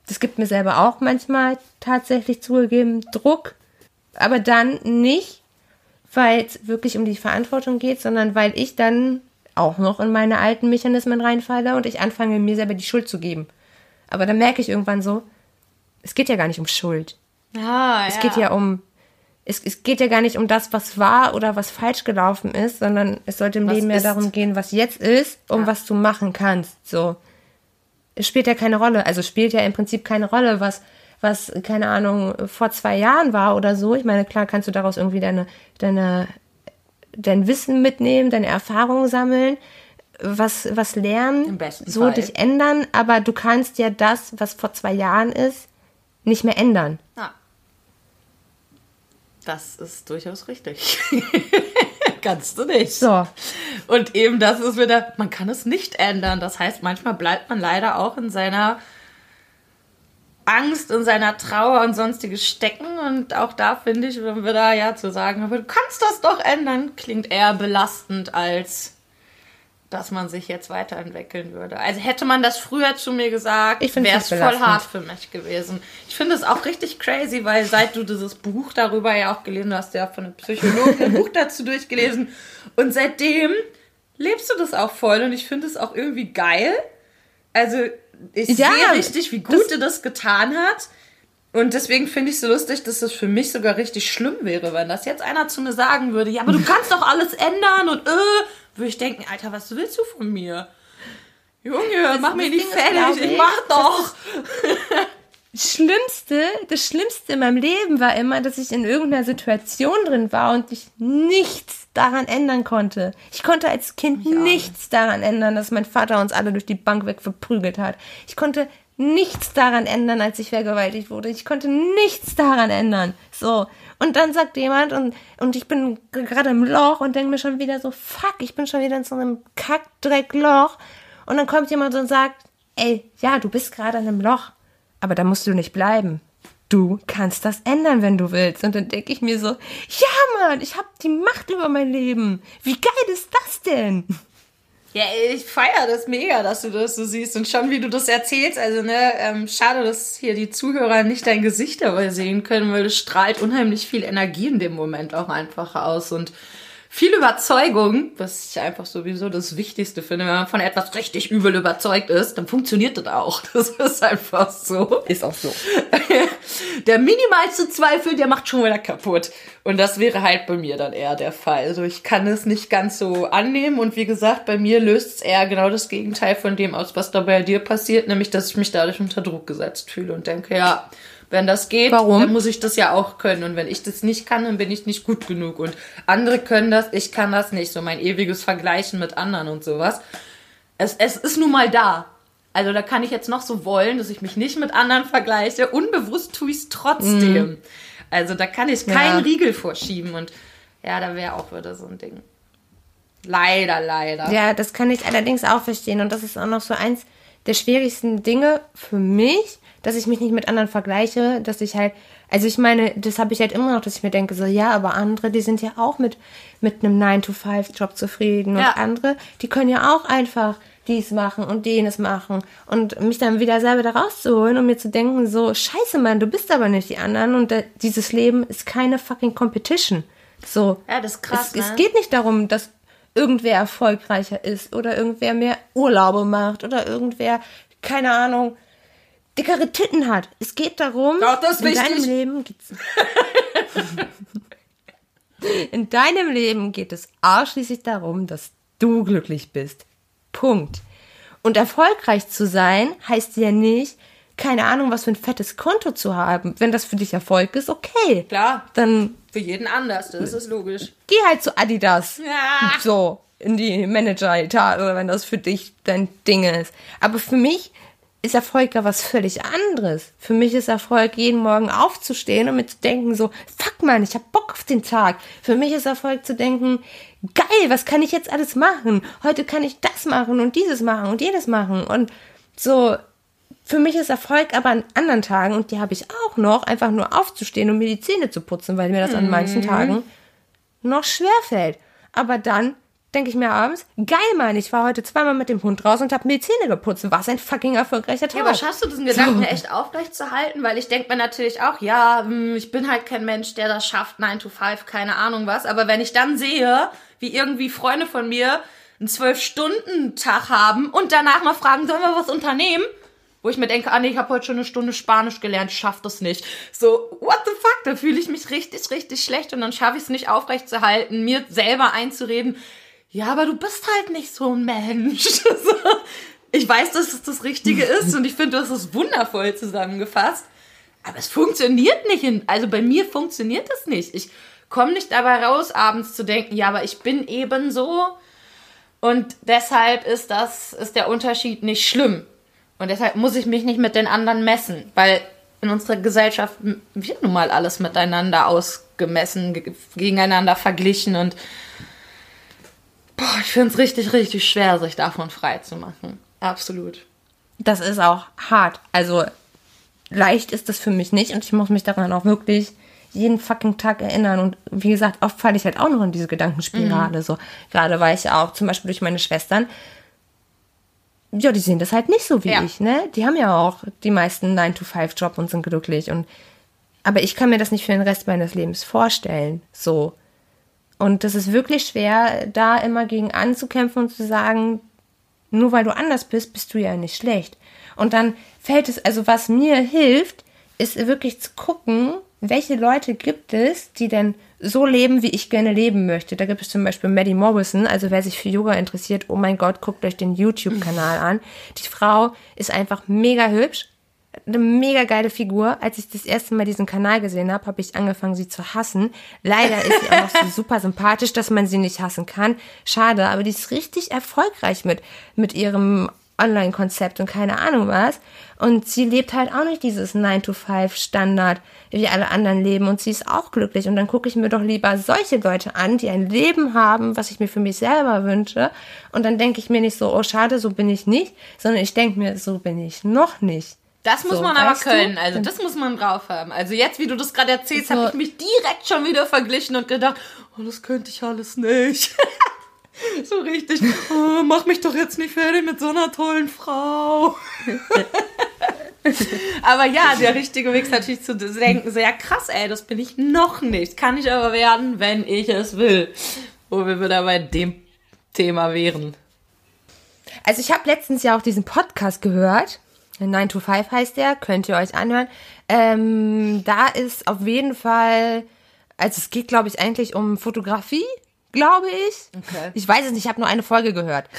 das gibt mir selber auch manchmal tatsächlich zugegeben Druck, aber dann nicht, weil es wirklich um die Verantwortung geht, sondern weil ich dann auch noch in meine alten Mechanismen reinfalle und ich anfange, mir selber die Schuld zu geben. Aber dann merke ich irgendwann so, es geht ja gar nicht um Schuld. Ah, es ja. geht ja um, es, es geht ja gar nicht um das, was war oder was falsch gelaufen ist, sondern es sollte im was Leben ja darum gehen, was jetzt ist, um ja. was du machen kannst. So spielt ja keine Rolle. Also spielt ja im Prinzip keine Rolle, was, was, keine Ahnung, vor zwei Jahren war oder so. Ich meine, klar kannst du daraus irgendwie deine, deine, dein Wissen mitnehmen, deine Erfahrungen sammeln, was, was lernen, so Fall. dich ändern, aber du kannst ja das, was vor zwei Jahren ist, nicht mehr ändern. Ja. Das ist durchaus richtig. Kannst du nicht. So. Und eben das ist wieder, man kann es nicht ändern. Das heißt, manchmal bleibt man leider auch in seiner Angst, in seiner Trauer und sonstiges stecken. Und auch da finde ich, wenn wir da ja zu sagen, aber du kannst das doch ändern, klingt eher belastend als dass man sich jetzt weiterentwickeln würde. Also hätte man das früher zu mir gesagt, wäre es voll hart für mich gewesen. Ich finde es auch richtig crazy, weil seit du dieses Buch darüber ja auch gelesen hast, ja von einem Psychologen ein Buch dazu durchgelesen und seitdem lebst du das auch voll und ich finde es auch irgendwie geil. Also ich ja, sehe richtig, wie gut das dir das getan hat. Und deswegen finde ich es so lustig, dass es für mich sogar richtig schlimm wäre, wenn das jetzt einer zu mir sagen würde, ja, aber du kannst doch alles ändern und äh, würde ich denken, Alter, was willst du von mir? Junge, das mach mir nicht fertig, ich, ich mach doch. Das Schlimmste, das Schlimmste in meinem Leben war immer, dass ich in irgendeiner Situation drin war und ich nichts daran ändern konnte. Ich konnte als Kind nichts daran ändern, dass mein Vater uns alle durch die Bank weg verprügelt hat. Ich konnte nichts daran ändern, als ich vergewaltigt wurde. Ich konnte nichts daran ändern. So. Und dann sagt jemand, und, und ich bin gerade im Loch und denke mir schon wieder so, fuck, ich bin schon wieder in so einem Kackdreckloch. Und dann kommt jemand und sagt, ey, ja, du bist gerade in einem Loch, aber da musst du nicht bleiben. Du kannst das ändern, wenn du willst. Und dann denke ich mir so, ja, Mann, ich habe die Macht über mein Leben. Wie geil ist das denn? Ja, ich feiere das mega, dass du das so siehst und schon wie du das erzählst. Also, ne, ähm, schade, dass hier die Zuhörer nicht dein Gesicht dabei sehen können, weil es strahlt unheimlich viel Energie in dem Moment auch einfach aus und viel Überzeugung, was ich einfach sowieso das Wichtigste finde. Wenn man von etwas richtig übel überzeugt ist, dann funktioniert das auch. Das ist einfach so. Ist auch so. Der minimalste Zweifel, der macht schon wieder kaputt. Und das wäre halt bei mir dann eher der Fall. Also ich kann es nicht ganz so annehmen. Und wie gesagt, bei mir löst es eher genau das Gegenteil von dem aus, was da bei dir passiert, nämlich dass ich mich dadurch unter Druck gesetzt fühle und denke, ja, wenn das geht, Warum? dann muss ich das ja auch können. Und wenn ich das nicht kann, dann bin ich nicht gut genug. Und andere können das, ich kann das nicht. So mein ewiges Vergleichen mit anderen und sowas. Es, es ist nun mal da. Also da kann ich jetzt noch so wollen, dass ich mich nicht mit anderen vergleiche. Unbewusst tue ich es trotzdem. Mhm. Also da kann ich keinen ja. Riegel vorschieben. Und ja, da wäre auch wieder so ein Ding. Leider, leider. Ja, das kann ich allerdings auch verstehen. Und das ist auch noch so eins der schwierigsten Dinge für mich, dass ich mich nicht mit anderen vergleiche, dass ich halt, also ich meine, das habe ich halt immer noch, dass ich mir denke, so, ja, aber andere, die sind ja auch mit, mit einem 9-to-5-Job zufrieden ja. und andere, die können ja auch einfach dies machen und jenes machen und mich dann wieder selber da rauszuholen und mir zu denken, so, scheiße, Mann, du bist aber nicht die anderen und dieses Leben ist keine fucking Competition. So. Ja, das ist krass. Es, ne? es geht nicht darum, dass irgendwer erfolgreicher ist oder irgendwer mehr Urlaube macht oder irgendwer, keine Ahnung, dickere Titten hat. Es geht darum, Doch, das in wichtig. deinem Leben gibt's. In deinem Leben geht es ausschließlich darum, dass du glücklich bist. Punkt. Und erfolgreich zu sein heißt ja nicht, keine Ahnung, was für ein fettes Konto zu haben. Wenn das für dich Erfolg ist, okay. Klar. Dann Für jeden anders, das ist logisch. geh halt zu Adidas. Ja. So, in die Manager-Etage, wenn das für dich dein Ding ist. Aber für mich ist Erfolg ja was völlig anderes. Für mich ist Erfolg, jeden Morgen aufzustehen und mir zu denken, so, fuck man, ich hab Bock auf den Tag. Für mich ist Erfolg zu denken, geil, was kann ich jetzt alles machen? Heute kann ich das machen und dieses machen und jedes machen. Und so, für mich ist Erfolg aber an anderen Tagen, und die habe ich auch noch, einfach nur aufzustehen und mir die Zähne zu putzen, weil mir das an manchen Tagen noch schwer fällt. Aber dann denke ich mir abends, geil, Mann, ich war heute zweimal mit dem Hund raus und habe mir die Zähne geputzt. Was ein fucking erfolgreicher Tag. Ja, aber schaffst du diesen Gedanken echt aufrecht zu halten? Weil ich denke mir natürlich auch, ja, hm, ich bin halt kein Mensch, der das schafft, 9 to 5, keine Ahnung was. Aber wenn ich dann sehe, wie irgendwie Freunde von mir einen 12-Stunden-Tag haben und danach mal fragen, sollen wir was unternehmen? Wo ich mir denke, ah nee, ich habe heute schon eine Stunde Spanisch gelernt, schaff das nicht. So, what the fuck? Da fühle ich mich richtig, richtig schlecht und dann schaffe ich es nicht aufrecht zu halten, mir selber einzureden, ja, aber du bist halt nicht so ein Mensch. Ich weiß, dass es das Richtige ist und ich finde, du hast es wundervoll zusammengefasst. Aber es funktioniert nicht. In, also bei mir funktioniert das nicht. Ich komme nicht dabei raus, abends zu denken, ja, aber ich bin eben so. Und deshalb ist das, ist der Unterschied nicht schlimm. Und deshalb muss ich mich nicht mit den anderen messen, weil in unserer Gesellschaft wird nun mal alles miteinander ausgemessen, ge- gegeneinander verglichen und boah, ich finde es richtig, richtig schwer, sich davon frei zu machen. Absolut. Das ist auch hart. Also leicht ist das für mich nicht und ich muss mich daran auch wirklich jeden fucking Tag erinnern. Und wie gesagt, oft falle ich halt auch noch in diese Gedankenspirale. So, gerade weil ich auch zum Beispiel durch meine Schwestern, ja, die sehen das halt nicht so wie Ja. ich, ne? Die haben ja auch die meisten 9-to-5-Job und sind glücklich. Und aber ich kann mir das nicht für den Rest meines Lebens vorstellen. So. Und das ist wirklich schwer, da immer gegen anzukämpfen und zu sagen, nur weil du anders bist, bist du ja nicht schlecht. Und dann fällt es, also was mir hilft, ist wirklich zu gucken, welche Leute gibt es, die denn so leben, wie ich gerne leben möchte. Da gibt es zum Beispiel Maddie Morrison, also wer sich für Yoga interessiert, oh mein Gott, guckt euch den YouTube-Kanal an. Die Frau ist einfach mega hübsch, eine mega geile Figur. Als ich das erste Mal diesen Kanal gesehen habe, habe ich angefangen, sie zu hassen. Leider ist sie auch noch so super sympathisch, dass man sie nicht hassen kann. Schade, aber die ist richtig erfolgreich mit, mit ihrem Online-Konzept und keine Ahnung was. Und sie lebt halt auch nicht dieses 9-to-5-Standard, wie alle anderen leben. Und sie ist auch glücklich. Und dann gucke ich mir doch lieber solche Leute an, die ein Leben haben, was ich mir für mich selber wünsche. Und dann denke ich mir nicht so, oh schade, so bin ich nicht, sondern ich denke mir, so bin ich noch nicht. Das muss So, man aber weißt du? können. Also das muss man drauf haben. Also jetzt, wie du das gerade erzählst, So. habe ich mich direkt schon wieder verglichen und gedacht, oh, das könnte ich alles nicht. so richtig, oh, mach mich doch jetzt nicht fertig mit so einer tollen Frau. aber ja, der richtige Weg ist natürlich zu denken, sehr krass, ey, das bin ich noch nicht. Kann ich aber werden, wenn ich es will. Wo wir wieder bei dem Thema wären. Also ich habe letztens ja auch diesen Podcast gehört. 9 to 5 heißt der, könnt ihr euch anhören. Ähm, da ist auf jeden Fall, also es geht, glaube ich, eigentlich um Fotografie, glaube ich. Okay. Ich weiß es nicht, ich habe nur eine Folge gehört.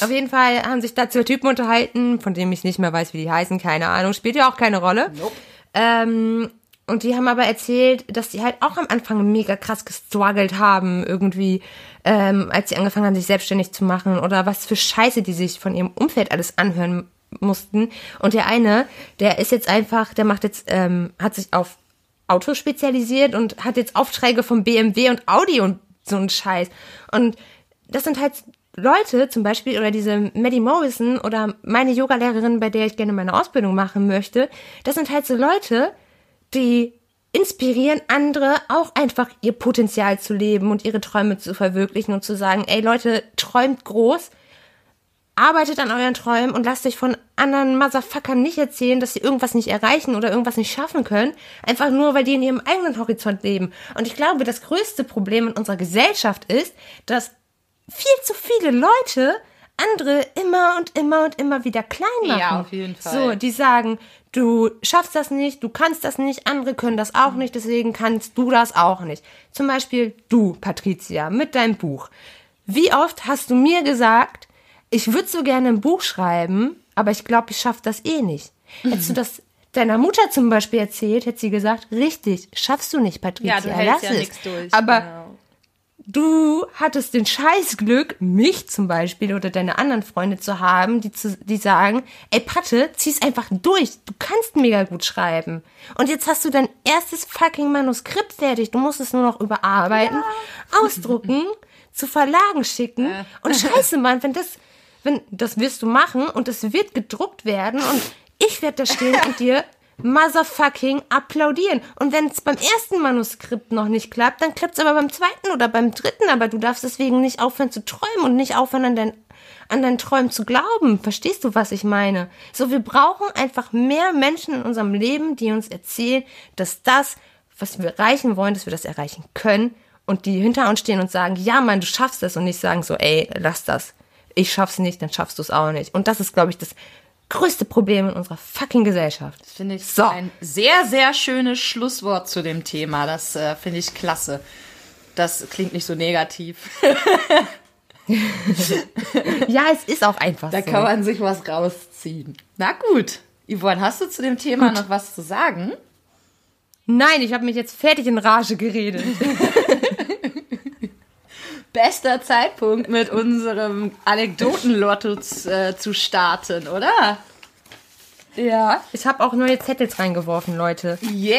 Auf jeden Fall haben sich da zwei Typen unterhalten, von denen ich nicht mehr weiß, wie die heißen, keine Ahnung, spielt ja auch keine Rolle. Nope. Ähm, und die haben aber erzählt, dass die halt auch am Anfang mega krass gestruggelt haben, irgendwie, ähm, als sie angefangen haben, sich selbstständig zu machen oder was für Scheiße die sich von ihrem Umfeld alles anhören mussten. Und der eine, der ist jetzt einfach, der macht jetzt, ähm, hat sich auf Autos spezialisiert und hat jetzt Aufträge von BMW und Audi und so ein Scheiß. Und das sind halt Leute, zum Beispiel, oder diese Maddie Morrison oder meine Yogalehrerin, bei der ich gerne meine Ausbildung machen möchte, das sind halt so Leute, die inspirieren andere auch einfach ihr Potenzial zu leben und ihre Träume zu verwirklichen und zu sagen, ey Leute, träumt groß, arbeitet an euren Träumen und lasst euch von anderen Motherfuckern nicht erzählen, dass sie irgendwas nicht erreichen oder irgendwas nicht schaffen können, einfach nur, weil die in ihrem eigenen Horizont leben. Und ich glaube, das größte Problem in unserer Gesellschaft ist, dass viel zu viele Leute andere immer und immer und immer wieder klein machen. Ja, auf jeden Fall. So, die sagen, du schaffst das nicht, du kannst das nicht, andere können das auch nicht, deswegen kannst du das auch nicht. Zum Beispiel du, Patricia, mit deinem Buch. Wie oft hast du mir gesagt, ich würde so gerne ein Buch schreiben, aber ich glaube, ich schaffe das eh nicht. Hättest du das deiner Mutter zum Beispiel erzählt, hätte sie gesagt, richtig, schaffst du nicht, Patricia, Ja, du hältst lass ja es. nichts durch. Aber genau. du hattest den Scheißglück, mich zum Beispiel oder deine anderen Freunde zu haben, die, zu, die sagen, ey Patte, zieh's einfach durch. Du kannst mega gut schreiben. Und jetzt hast du dein erstes fucking Manuskript fertig. Du musst es nur noch überarbeiten, ausdrucken, zu Verlagen schicken. Und scheiße, Mann, wenn das, wenn, das wirst du machen und es wird gedruckt werden und ich werde da stehen und dir motherfucking applaudieren. Und wenn es beim ersten Manuskript noch nicht klappt, dann klappt es aber beim zweiten oder beim dritten. Aber du darfst deswegen nicht aufhören zu träumen und nicht aufhören an dein an deinen Träumen zu glauben. Verstehst du, was ich meine? So, wir brauchen einfach mehr Menschen in unserem Leben, die uns erzählen, dass das, was wir erreichen wollen, dass wir das erreichen können und die hinter uns stehen und sagen, ja, Mann, du schaffst das und nicht sagen so, ey, lass das. Ich schaff's nicht, dann schaffst du es auch nicht. Und das ist, glaube ich, das größte Problem in unserer fucking Gesellschaft. Das finde ich So. ein sehr, sehr schönes Schlusswort zu dem Thema. Das äh, finde ich klasse. Das klingt nicht so negativ. Ja, es ist auch einfach Da so. kann man sich was rausziehen. Na gut. Yvonne, hast du zu dem Thema noch was zu sagen? Nein, ich habe mich jetzt fertig in Rage geredet. Bester Zeitpunkt, mit unserem Anekdotenlotto z- äh, zu starten, oder? ja. Ich habe auch neue Zettels reingeworfen, Leute. Yeah!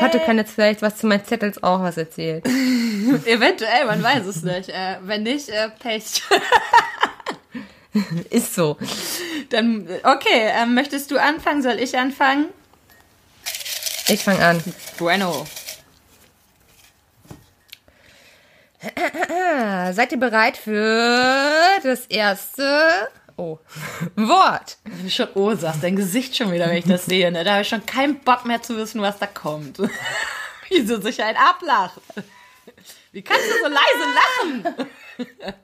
Hatte kann jetzt vielleicht was zu meinen Zettels auch was erzählt. Eventuell, man weiß es nicht. Äh, wenn nicht, äh, Pech. Ist so. Dann, äh, okay, ähm, möchtest du anfangen? Soll ich anfangen? Ich fange an. Bueno. Ah, seid ihr bereit für das erste oh, Wort? Wenn du schon O sagst, dein Gesicht schon wieder, wenn ich das sehe, ne? Da habe ich schon keinen Bock mehr zu wissen, was da kommt. Wieso sich ein ablacht? Wie kannst du so leise lachen?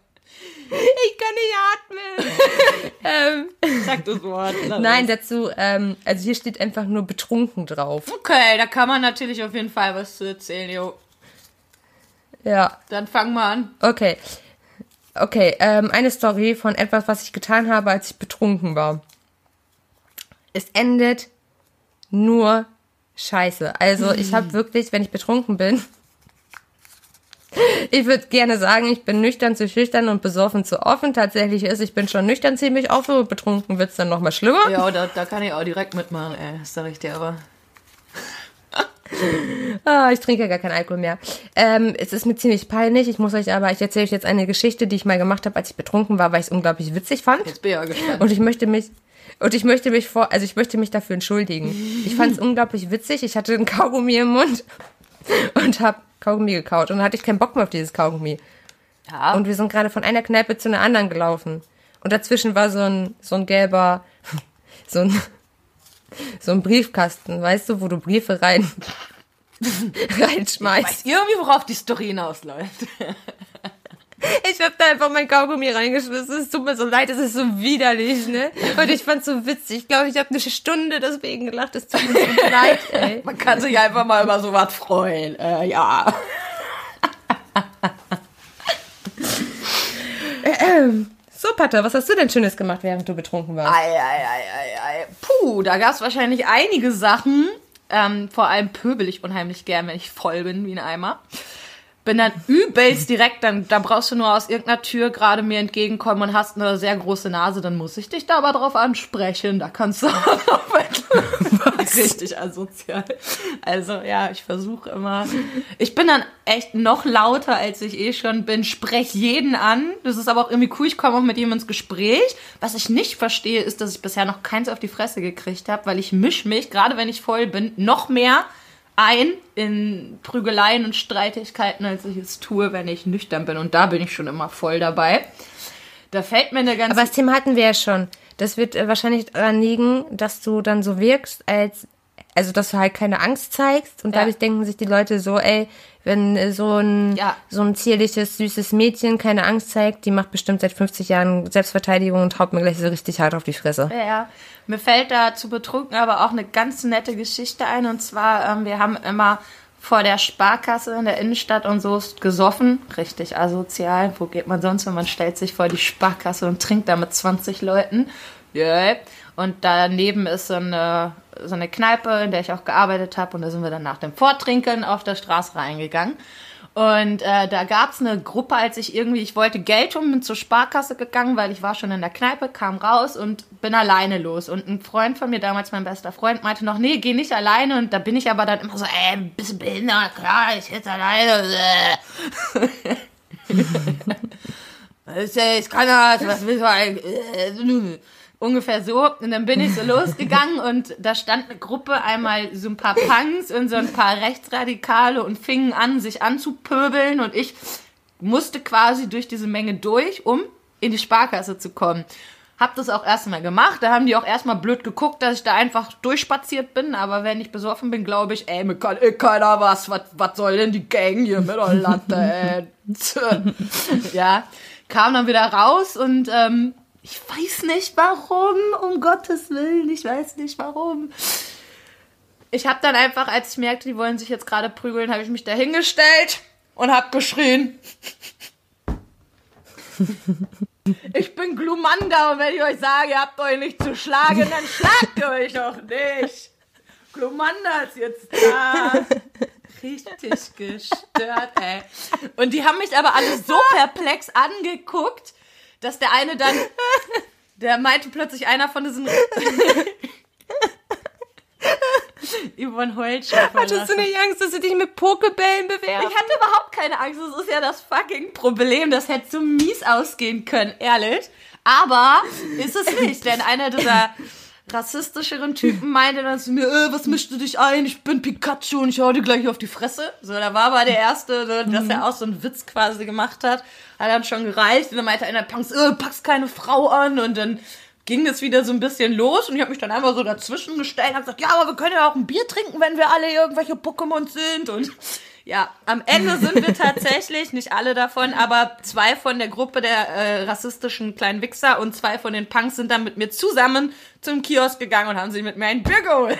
Ich kann nicht atmen. ähm, Sag das Wort. nein, dazu, ähm, also hier steht einfach nur betrunken drauf. Okay, da kann man natürlich auf jeden Fall was zu erzählen, jo. Ja, Dann fang mal an. okay. Okay, ähm, eine Story von etwas, was ich getan habe, als ich betrunken war. Es endet nur scheiße. Also ich habe wirklich, wenn ich betrunken bin, ich würde gerne sagen, ich bin nüchtern zu schüchtern und besoffen zu offen. Tatsächlich ist, ich bin schon nüchtern ziemlich offen und betrunken wird's dann noch mal schlimmer. Ja, da, da kann ich auch direkt mitmachen, ey. Das sag ich dir aber. Ah, ich trinke gar keinen Alkohol mehr. Ähm, es ist mir ziemlich peinlich. Ich muss euch aber, ich erzähle euch jetzt eine Geschichte, die ich mal gemacht habe, als ich betrunken war, weil ich es unglaublich witzig fand. Jetzt bin ich ja gespannt. Und ich möchte mich und ich möchte mich vor, also ich möchte mich dafür entschuldigen. Ich fand es unglaublich witzig. Ich hatte einen Kaugummi im Mund und habe Kaugummi gekaut und dann hatte ich keinen Bock mehr auf dieses Kaugummi. Ja. Und wir sind gerade von einer Kneipe zu einer anderen gelaufen. Und dazwischen war so ein, so ein gelber, so ein, so ein Briefkasten, weißt du, wo du Briefe rein, reinschmeißt. weiß irgendwie, worauf die Story hinausläuft. Ich hab da einfach mein Kaugummi reingeschmissen. Es tut mir so leid, es ist so widerlich, ne? Und ich fand's so witzig. Ich glaube, ich habe eine Stunde deswegen gelacht. Es tut mir so leid, ey. Man kann sich einfach mal über sowas freuen. Äh, ja. So, Pater, was hast du denn Schönes gemacht, während du betrunken warst? Ei, ei, ei, ei, ei. Puh, da gab's wahrscheinlich einige Sachen. Ähm, vor allem pöbel ich unheimlich gern, wenn ich voll bin wie ein Eimer. Bin dann übelst direkt, dann da brauchst du nur aus irgendeiner Tür gerade mir entgegenkommen und hast eine sehr große Nase, dann muss ich dich da aber drauf ansprechen. Da kannst du auch. Richtig asozial. Also ja, ich versuche immer. Ich bin dann echt noch lauter, als ich eh schon bin. Sprech jeden an. Das ist aber auch irgendwie cool. Ich komme auch mit ihm ins Gespräch. Was ich nicht verstehe, ist, dass ich bisher noch keins auf die Fresse gekriegt habe, weil ich misch mich, gerade wenn ich voll bin, noch mehr ein in Prügeleien und Streitigkeiten, als ich es tue, wenn ich nüchtern bin. Und da bin ich schon immer voll dabei. Da fällt mir eine ganze Aber das Thema hatten wir ja schon. Das wird äh, wahrscheinlich daran liegen, dass du dann so wirkst, als also dass du halt keine Angst zeigst und Ja. dadurch denken sich die Leute so, ey, wenn äh, so ein Ja. so ein zierliches, süßes Mädchen keine Angst zeigt, die macht bestimmt seit 50 Jahren Selbstverteidigung und haut mir gleich so richtig hart auf die Fresse. Ja, ja. Mir fällt da zu betrunken aber auch eine ganz nette Geschichte ein. Und zwar, ähm, wir haben immer vor der Sparkasse in der Innenstadt und so gesoffen. Richtig asozial. Wo geht man sonst, wenn man stellt sich vor die Sparkasse und trinkt da mit 20 Leuten? Yeah. Und daneben ist so eine, so eine Kneipe, in der ich auch gearbeitet habe. Und da sind wir dann nach dem Vortrinken auf der Straße reingegangen. Und äh, da gab's eine Gruppe, als ich irgendwie, ich wollte Geld holen, bin zur Sparkasse gegangen, weil ich war schon in der Kneipe, kam raus und bin alleine los. Und ein Freund von mir, damals mein bester Freund, meinte noch, nee, geh nicht alleine. Und da bin ich aber dann immer so, ey, bist du behindert? Klar, ich jetzt alleine. Ich kann das, was willst du eigentlich? Äh, Ungefähr so. Und dann bin ich so losgegangen und da stand eine Gruppe, einmal so ein paar Punks und so ein paar Rechtsradikale und fingen an, sich anzupöbeln und ich musste quasi durch diese Menge durch, um in die Sparkasse zu kommen. Hab das auch erstmal gemacht. Da haben die auch erstmal blöd geguckt, dass ich da einfach durchspaziert bin. Aber wenn ich besoffen bin, glaube ich, ey, mir kann eh keiner was. Was was soll denn die Gang hier mit der Latte, ey? ja, kam dann wieder raus und ähm, ich weiß nicht warum, um Gottes Willen, ich weiß nicht warum. Ich habe dann einfach, als ich merkte, die wollen sich jetzt gerade prügeln, habe ich mich da hingestellt und habe geschrien. Ich bin Glumanda und wenn ich euch sage, ihr habt euch nicht zu schlagen, dann schlagt ihr euch doch nicht. Glumanda ist jetzt da. Richtig gestört, ey. Und die haben mich aber alle so perplex angeguckt, dass der eine dann, der meinte plötzlich einer von diesen. Yvonne heult schon. Hattest du nicht Angst, dass sie dich mit Pokebällen bewerfen? Ich hatte überhaupt keine Angst. Das ist ja das fucking Problem. Das hätte so mies ausgehen können, ehrlich. Aber ist es nicht, denn einer dieser rassistischeren Typen meinte dann zu mir, äh, was mischst du dich ein? Ich bin Pikachu und ich hau dir gleich auf die Fresse. So, da war aber der Erste, so, dass er auch so einen Witz quasi gemacht hat. Hat dann schon gereicht. Und dann meinte einer, Punks, äh, packst keine Frau an. Und dann ging es wieder so ein bisschen los und ich habe mich dann einfach so dazwischen gestellt und gesagt, ja, aber wir können ja auch ein Bier trinken, wenn wir alle irgendwelche Pokémon sind und ja, am Ende sind wir tatsächlich, nicht alle davon, aber zwei von der Gruppe der äh, rassistischen kleinen Wichser und zwei von den Punks sind dann mit mir zusammen zum Kiosk gegangen und haben sich mit mir ein Bier geholt.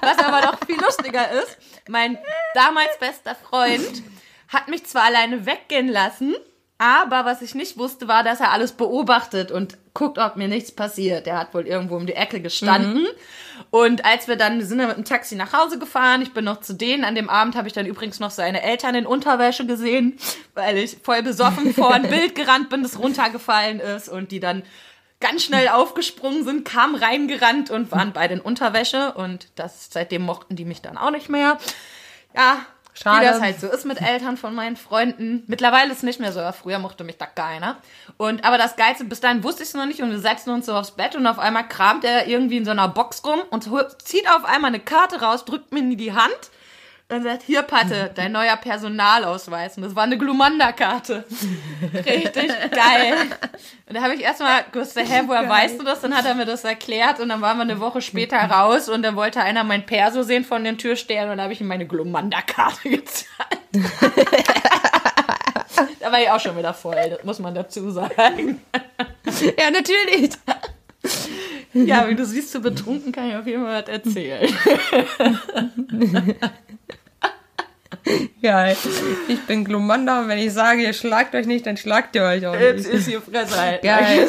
Was aber noch viel lustiger ist, mein damals bester Freund hat mich zwar alleine weggehen lassen, aber was ich nicht wusste, war, dass er alles beobachtet und guckt, ob mir nichts passiert. Der hat wohl irgendwo um die Ecke gestanden. Und als wir dann, wir sind dann mit dem Taxi nach Hause gefahren, ich bin noch zu denen. An dem Abend habe ich dann übrigens noch seine Eltern in Unterwäsche gesehen, weil ich voll besoffen vor ein Bild gerannt bin, das runtergefallen ist und die dann ganz schnell aufgesprungen sind, kamen reingerannt und waren beide in Unterwäsche und das seitdem mochten die mich dann auch nicht mehr. Ja, Schade. wie das halt so ist mit Eltern von meinen Freunden. Mittlerweile ist es nicht mehr so, aber früher mochte mich da keiner. Und aber das Geilste, bis dahin wusste ich es noch nicht und wir setzen uns so aufs Bett und auf einmal kramt er irgendwie in so einer Box rum und zieht auf einmal eine Karte raus, drückt mir in die Hand und sagt, hier Patte, dein neuer Personalausweis. Und das war eine Glumanda-Karte. Richtig geil. Und da habe ich erstmal gewusst, hä, woher weißt du das? Dann hat er mir das erklärt und dann waren wir eine Woche später raus und dann wollte einer mein Perso sehen von den Türstern und da habe ich ihm meine Glumanda-Karte gezeigt. da war ich auch schon wieder voll, das muss man dazu sagen. Ja, natürlich. Ja, wie du siehst, zu betrunken kann ich auf jeden Fall was erzählen. Geil. Ich bin Glumanda und wenn ich sage, ihr schlagt euch nicht, dann schlagt ihr euch auch Jetzt nicht. ist die Fresse halt. Geil.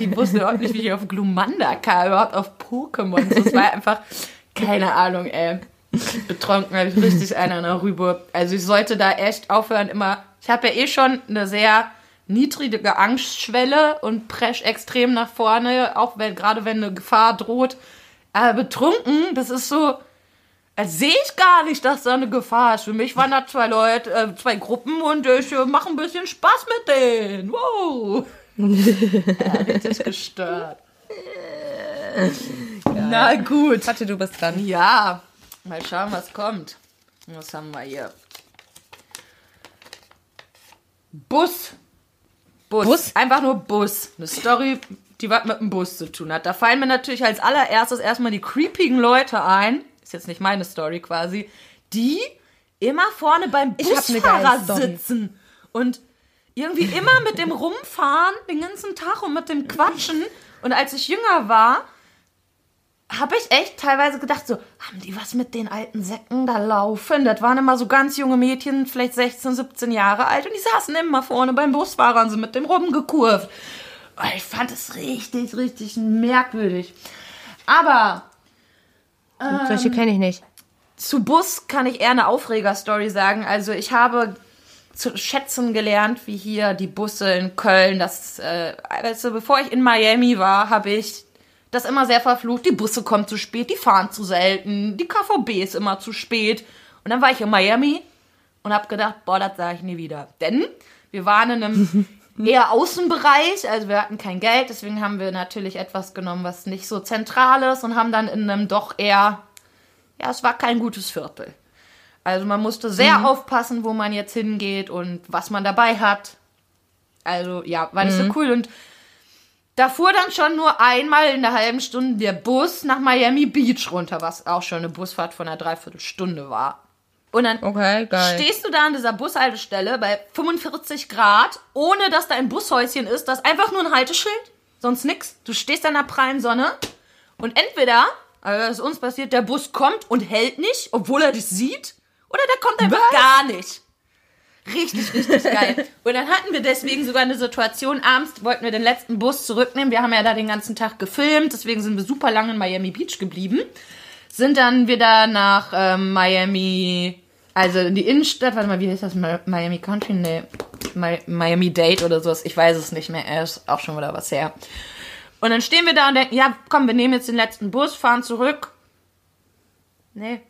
Ich wusste überhaupt nicht, wie ich auf Glumanda kam, überhaupt auf Pokémon. Das war einfach, keine Ahnung, ey. Betrunken habe ich richtig einer nach rüber. Also ich sollte da echt aufhören, immer. Ich habe ja eh schon eine sehr niedrige Angstschwelle und presch extrem nach vorne, auch wenn, gerade wenn eine Gefahr droht. Aber betrunken, das ist so, sehe ich gar nicht, dass da eine Gefahr ist. Für mich waren da zwei Leute, äh, zwei Gruppen und ich äh, mache ein bisschen Spaß mit denen. Wow. ja, richtig gestört. Na gut. Warte, du bist dran. Ja, mal schauen, was kommt. Was haben wir hier? Bus. Bus. Bus? Einfach nur Bus. Eine Story die was mit dem Bus zu tun hat. Da fallen mir natürlich als allererstes erstmal die creepigen Leute ein, ist jetzt nicht meine Story quasi, die immer vorne beim Busfahrer sitzen und irgendwie immer mit dem rumfahren den ganzen Tag und mit dem Quatschen. Und als ich jünger war, habe ich echt teilweise gedacht, so, haben die was mit den alten Säcken da laufen? Das waren immer so ganz junge Mädchen, vielleicht 16, 17 Jahre alt und die saßen immer vorne beim Busfahrer und sind mit dem rumgekurvt. Ich fand es richtig, richtig merkwürdig. Aber Solche kenne ich nicht. zu Bus kann ich eher eine Aufreger-Story sagen. Also ich habe zu schätzen gelernt, wie hier die Busse in Köln, das, äh, also bevor ich in Miami war, habe ich das immer sehr verflucht. Die Busse kommen zu spät, die fahren zu selten, die KVB ist immer zu spät. Und dann war ich in Miami und habe gedacht, boah, das sage ich nie wieder. Denn wir waren in einem eher Außenbereich, also wir hatten kein Geld, deswegen haben wir natürlich etwas genommen, was nicht so zentral ist und haben dann in einem doch eher, ja, es war kein gutes Viertel. Also man musste sehr aufpassen, wo man jetzt hingeht und was man dabei hat. Also ja, war nicht so cool. Und da fuhr dann schon nur einmal in der halben Stunde der Bus nach Miami Beach runter, was auch schon eine Busfahrt von einer Dreiviertelstunde war. Und dann Okay, stehst du da an dieser Bushaltestelle bei 45 Grad, ohne dass da ein Bushäuschen ist, das ist einfach nur ein Halteschild, sonst nix. Du stehst da in der prallen Sonne und entweder, also das ist uns passiert, der Bus kommt und hält nicht, obwohl er dich sieht, oder der kommt einfach gar nicht. Richtig, richtig geil. Und dann hatten wir deswegen sogar eine Situation, abends wollten wir den letzten Bus zurücknehmen. Wir haben ja da den ganzen Tag gefilmt, deswegen sind wir super lange in Miami Beach geblieben. Sind dann wieder nach ähm, Miami, also in die Innenstadt, warte mal, wie heißt das? Mi- Miami Country? Nee, Mi Miami Date oder sowas. Ich weiß es nicht mehr, er ist auch schon wieder was her. Und dann stehen wir da und denken, ja, komm, wir nehmen jetzt den letzten Bus, fahren zurück. Nee,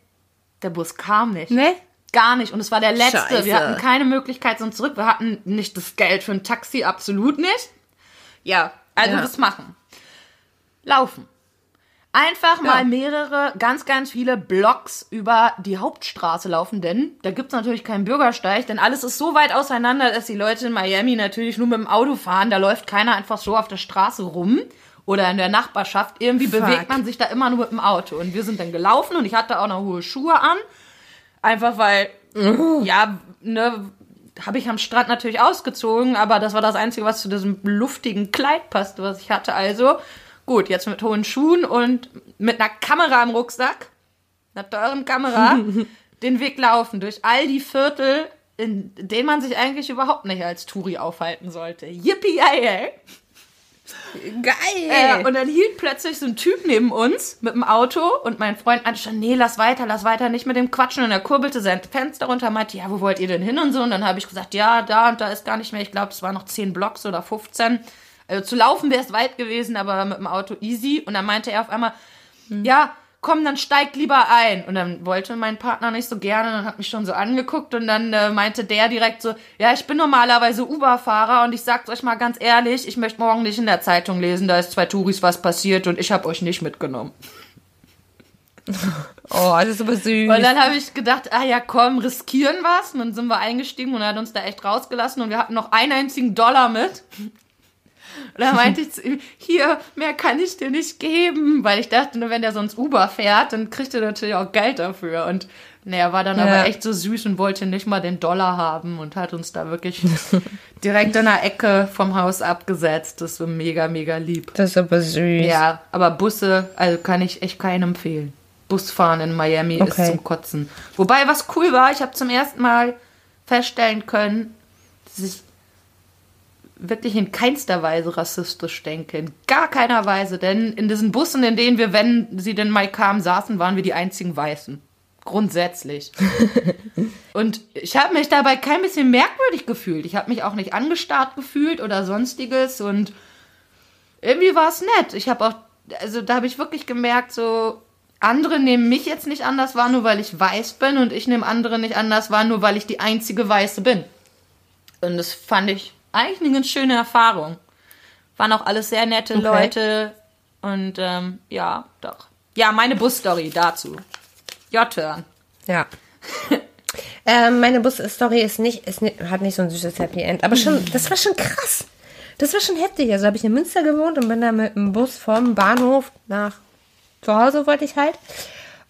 der Bus kam nicht. Ne? Gar nicht. Und es war der letzte. Scheiße. Wir hatten keine Möglichkeit sonst zurück. Wir hatten nicht das Geld für ein Taxi, absolut nicht. Ja, also Ja. was machen? Laufen. Einfach mal mehrere, ganz, ganz viele Blocks über die Hauptstraße laufen, denn da gibt's natürlich keinen Bürgersteig, denn alles ist so weit auseinander, dass die Leute in Miami natürlich nur mit dem Auto fahren. Da läuft keiner einfach so auf der Straße rum oder in der Nachbarschaft. Irgendwie Fuck. bewegt man sich da immer nur mit dem Auto. Und wir sind dann gelaufen und ich hatte auch noch hohe Schuhe an. Einfach weil, ja, ne, habe ich am Strand natürlich ausgezogen, aber das war das Einzige, was zu diesem luftigen Kleid passte, was ich hatte. Also, gut, jetzt mit hohen Schuhen und mit einer Kamera im Rucksack, einer teuren Kamera, den Weg laufen durch all die Viertel, in denen man sich eigentlich überhaupt nicht als Touri aufhalten sollte. Yippie, ey, Geil. äh, und dann hielt plötzlich so ein Typ neben uns mit dem Auto und mein Freund meinte schon, nee, lass weiter, lass weiter, nicht mit dem Quatschen. Und er kurbelte sein Fenster runter und meinte, ja, wo wollt ihr denn hin und so. Und dann habe ich gesagt, ja, da und da ist gar nicht mehr. Ich glaube, es waren noch 10 Blocks oder 15. Also zu laufen wäre es weit gewesen, aber mit dem Auto easy. Und dann meinte er auf einmal, ja, komm, dann steig lieber ein. Und dann wollte mein Partner nicht so gerne und hat mich schon so angeguckt und dann äh, meinte der direkt so, ja, ich bin normalerweise Uber-Fahrer und ich sag's euch mal ganz ehrlich, ich möchte morgen nicht in der Zeitung lesen, da ist zwei Touris was passiert und ich habe euch nicht mitgenommen. oh, das ist aber süß. Und dann habe ich gedacht, ah ja, komm, riskieren was. Und dann sind wir eingestiegen und er hat uns da echt rausgelassen und wir hatten noch einen einzigen Dollar mit. Und dann meinte ich zu ihm, hier, mehr kann ich dir nicht geben, weil ich dachte, nur wenn der sonst Uber fährt, dann kriegt er natürlich auch Geld dafür. Und naja, war dann Ja. aber echt so süß und wollte nicht mal den Dollar haben und hat uns da wirklich direkt in der Ecke vom Haus abgesetzt. Das war mega, mega lieb. das ist aber süß. Ja, aber Busse, also kann ich echt keinen empfehlen. Busfahren in Miami ist Okay. zum Kotzen. Wobei, was cool war, ich habe zum ersten Mal feststellen können, dass ich wirklich in keinster Weise rassistisch denke. In gar keiner Weise. Denn in diesen Bussen, in denen wir, wenn sie denn mal kamen, saßen, waren wir die einzigen Weißen. Grundsätzlich. Und ich habe mich dabei kein bisschen merkwürdig gefühlt. Ich habe mich auch nicht angestarrt gefühlt oder sonstiges. Und irgendwie war es nett. Ich habe auch, also da habe ich wirklich gemerkt, so andere nehmen mich jetzt nicht anders wahr, nur weil ich weiß bin und ich nehme andere nicht anders wahr, nur weil ich die einzige Weiße bin. Und das fand ich eigentlich eine ganz schöne Erfahrung. Waren auch alles sehr nette Okay. Leute und ähm, ja, doch. Ja, meine Busstory dazu. J-Turn. Ja. ähm, meine Bus-Story ist nicht, ist nicht, hat nicht so ein süßes Happy End, aber schon, das war schon krass. Das war schon heftig. Also habe ich in Münster gewohnt und bin dann mit dem Bus vom Bahnhof nach zu Hause wollte ich halt.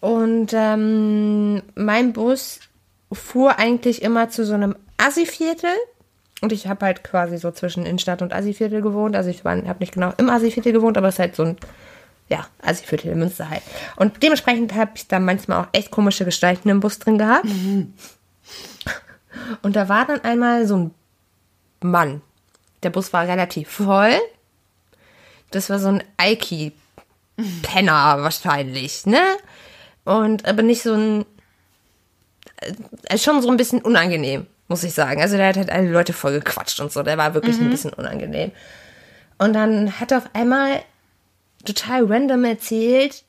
Und ähm, mein Bus fuhr eigentlich immer zu so einem Assi-Viertel. Und ich habe halt quasi so zwischen Innenstadt und Assi-Viertel gewohnt. Also ich habe nicht genau im Assi-Viertel gewohnt, aber es ist halt so ein, ja, Assi-Viertel in Münster halt. Und dementsprechend habe ich da manchmal auch echt komische Gestalten im Bus drin gehabt. Und da war dann einmal so ein Mann. Der Bus war relativ voll. Das war so ein Eiki-Penner wahrscheinlich, ne? Und aber nicht so ein. Äh, schon so ein bisschen unangenehm, muss ich sagen. Also der hat halt alle Leute voll gequatscht und so. Der war wirklich ein bisschen unangenehm. Und dann hat er auf einmal total random erzählt,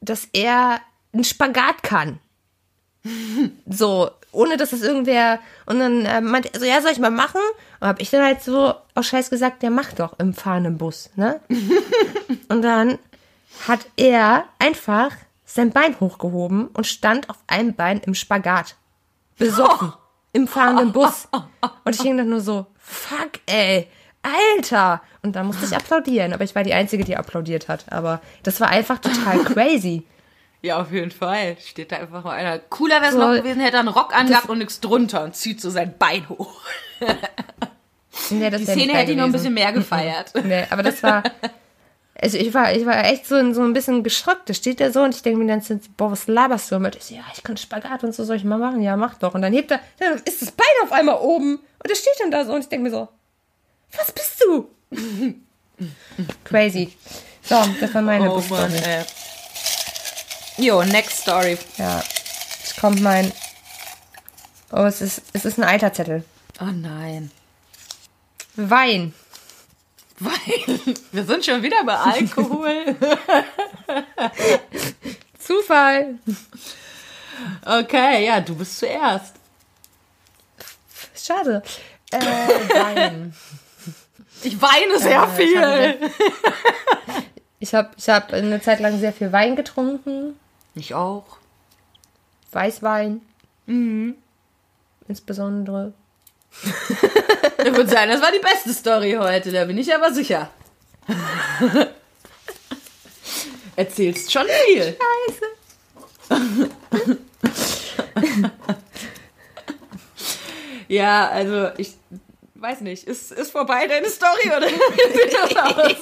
dass er einen Spagat kann. So, ohne dass es irgendwer. Und dann äh, meinte er so, ja, soll ich mal machen? Und hab ich dann halt so aus Scheiß gesagt, der macht doch im fahrenden Bus, ne? und dann hat er einfach sein Bein hochgehoben und stand auf einem Bein im Spagat. Besoffen. Im fahrenden Bus. Und ich hing dann nur so, fuck, ey. Alter! Und dann musste ich applaudieren. Aber ich war die Einzige, die applaudiert hat. Aber das war einfach total crazy. Ja, auf jeden Fall. Steht da einfach mal einer. Cooler wäre es So, noch gewesen, hätte er einen Rock angehabt und nichts drunter und zieht so sein Bein hoch. Nee, Die Szene hätte ich noch ein bisschen mehr gefeiert. Nee, aber das war. Also ich war, ich war echt so, so ein bisschen geschockt. Da steht er so und ich denke mir dann, boah, was laberst du mit? Ich so, ja, ich kann Spagat und so, soll ich mal machen? Ja, mach doch. Und dann hebt er, dann ist das Bein auf einmal oben und er steht dann da so und ich denke mir so, was bist du? Crazy. So, das war meine Oh. Mann. Jo, next story. Ja, jetzt kommt mein. Oh, es ist, es ist ein alter Zettel. Oh nein. Wein. Weil wir sind schon wieder bei Alkohol. Zufall. Okay, ja, du bist zuerst. Schade. Äh, Wein. Ich weine sehr Äh, ich habe viel. Ich habe ich hab eine Zeit lang sehr viel Wein getrunken. Ich auch. Weißwein. Insbesondere. Ich würde sagen, das war die beste Story heute, da bin ich aber sicher. Erzählst schon viel. Scheiße. Ja, also ich weiß nicht, ist, ist vorbei deine Story oder wie sieht das aus?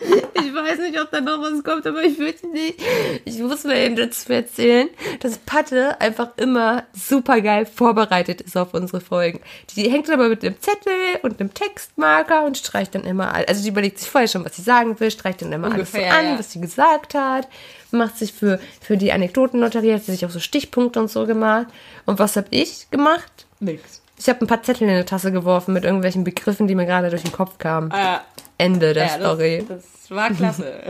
Ich weiß nicht, ob da noch was kommt, aber ich will nicht. Ich muss mir eben dazu erzählen, dass Patte einfach immer super geil vorbereitet ist auf unsere Folgen. Die hängt dann aber mit einem Zettel und einem Textmarker und streicht dann immer all. Also die überlegt sich vorher schon, was sie sagen will, streicht dann immer Ungefähr, alles so an, ja. was sie gesagt hat, macht sich für, für die Anekdotenlotterie, hat sie sich auch so Stichpunkte und so gemacht. Und was habe ich gemacht? Nix. Ich habe ein paar Zettel in eine Tasse geworfen mit irgendwelchen Begriffen, die mir gerade durch den Kopf kamen. Äh, Ende der ja, Story. das, das war klasse.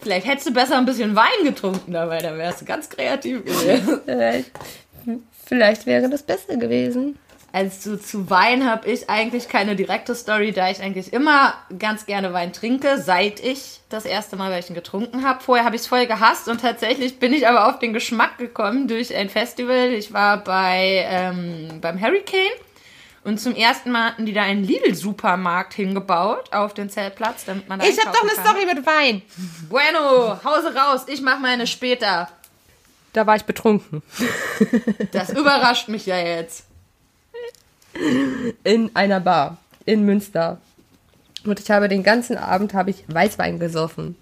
Vielleicht hättest du besser ein bisschen Wein getrunken dabei, dann wärst du ganz kreativ gewesen. Vielleicht, vielleicht wäre das besser gewesen. Also zu Wein habe ich eigentlich keine direkte Story, da ich eigentlich immer ganz gerne Wein trinke, seit ich das erste Mal welchen getrunken habe. Vorher habe ich es voll gehasst und tatsächlich bin ich aber auf den Geschmack gekommen durch ein Festival. Ich war bei ähm, beim Hurricane und zum ersten Mal hatten die da einen Lidl-Supermarkt hingebaut auf den Zeltplatz, damit man da Ich habe doch eine kann. Story mit Wein. Bueno, Hause raus, ich mache meine später. Da war ich betrunken. Das überrascht mich ja jetzt. In einer Bar in Münster. Und ich habe den ganzen Abend habe ich Weißwein gesoffen.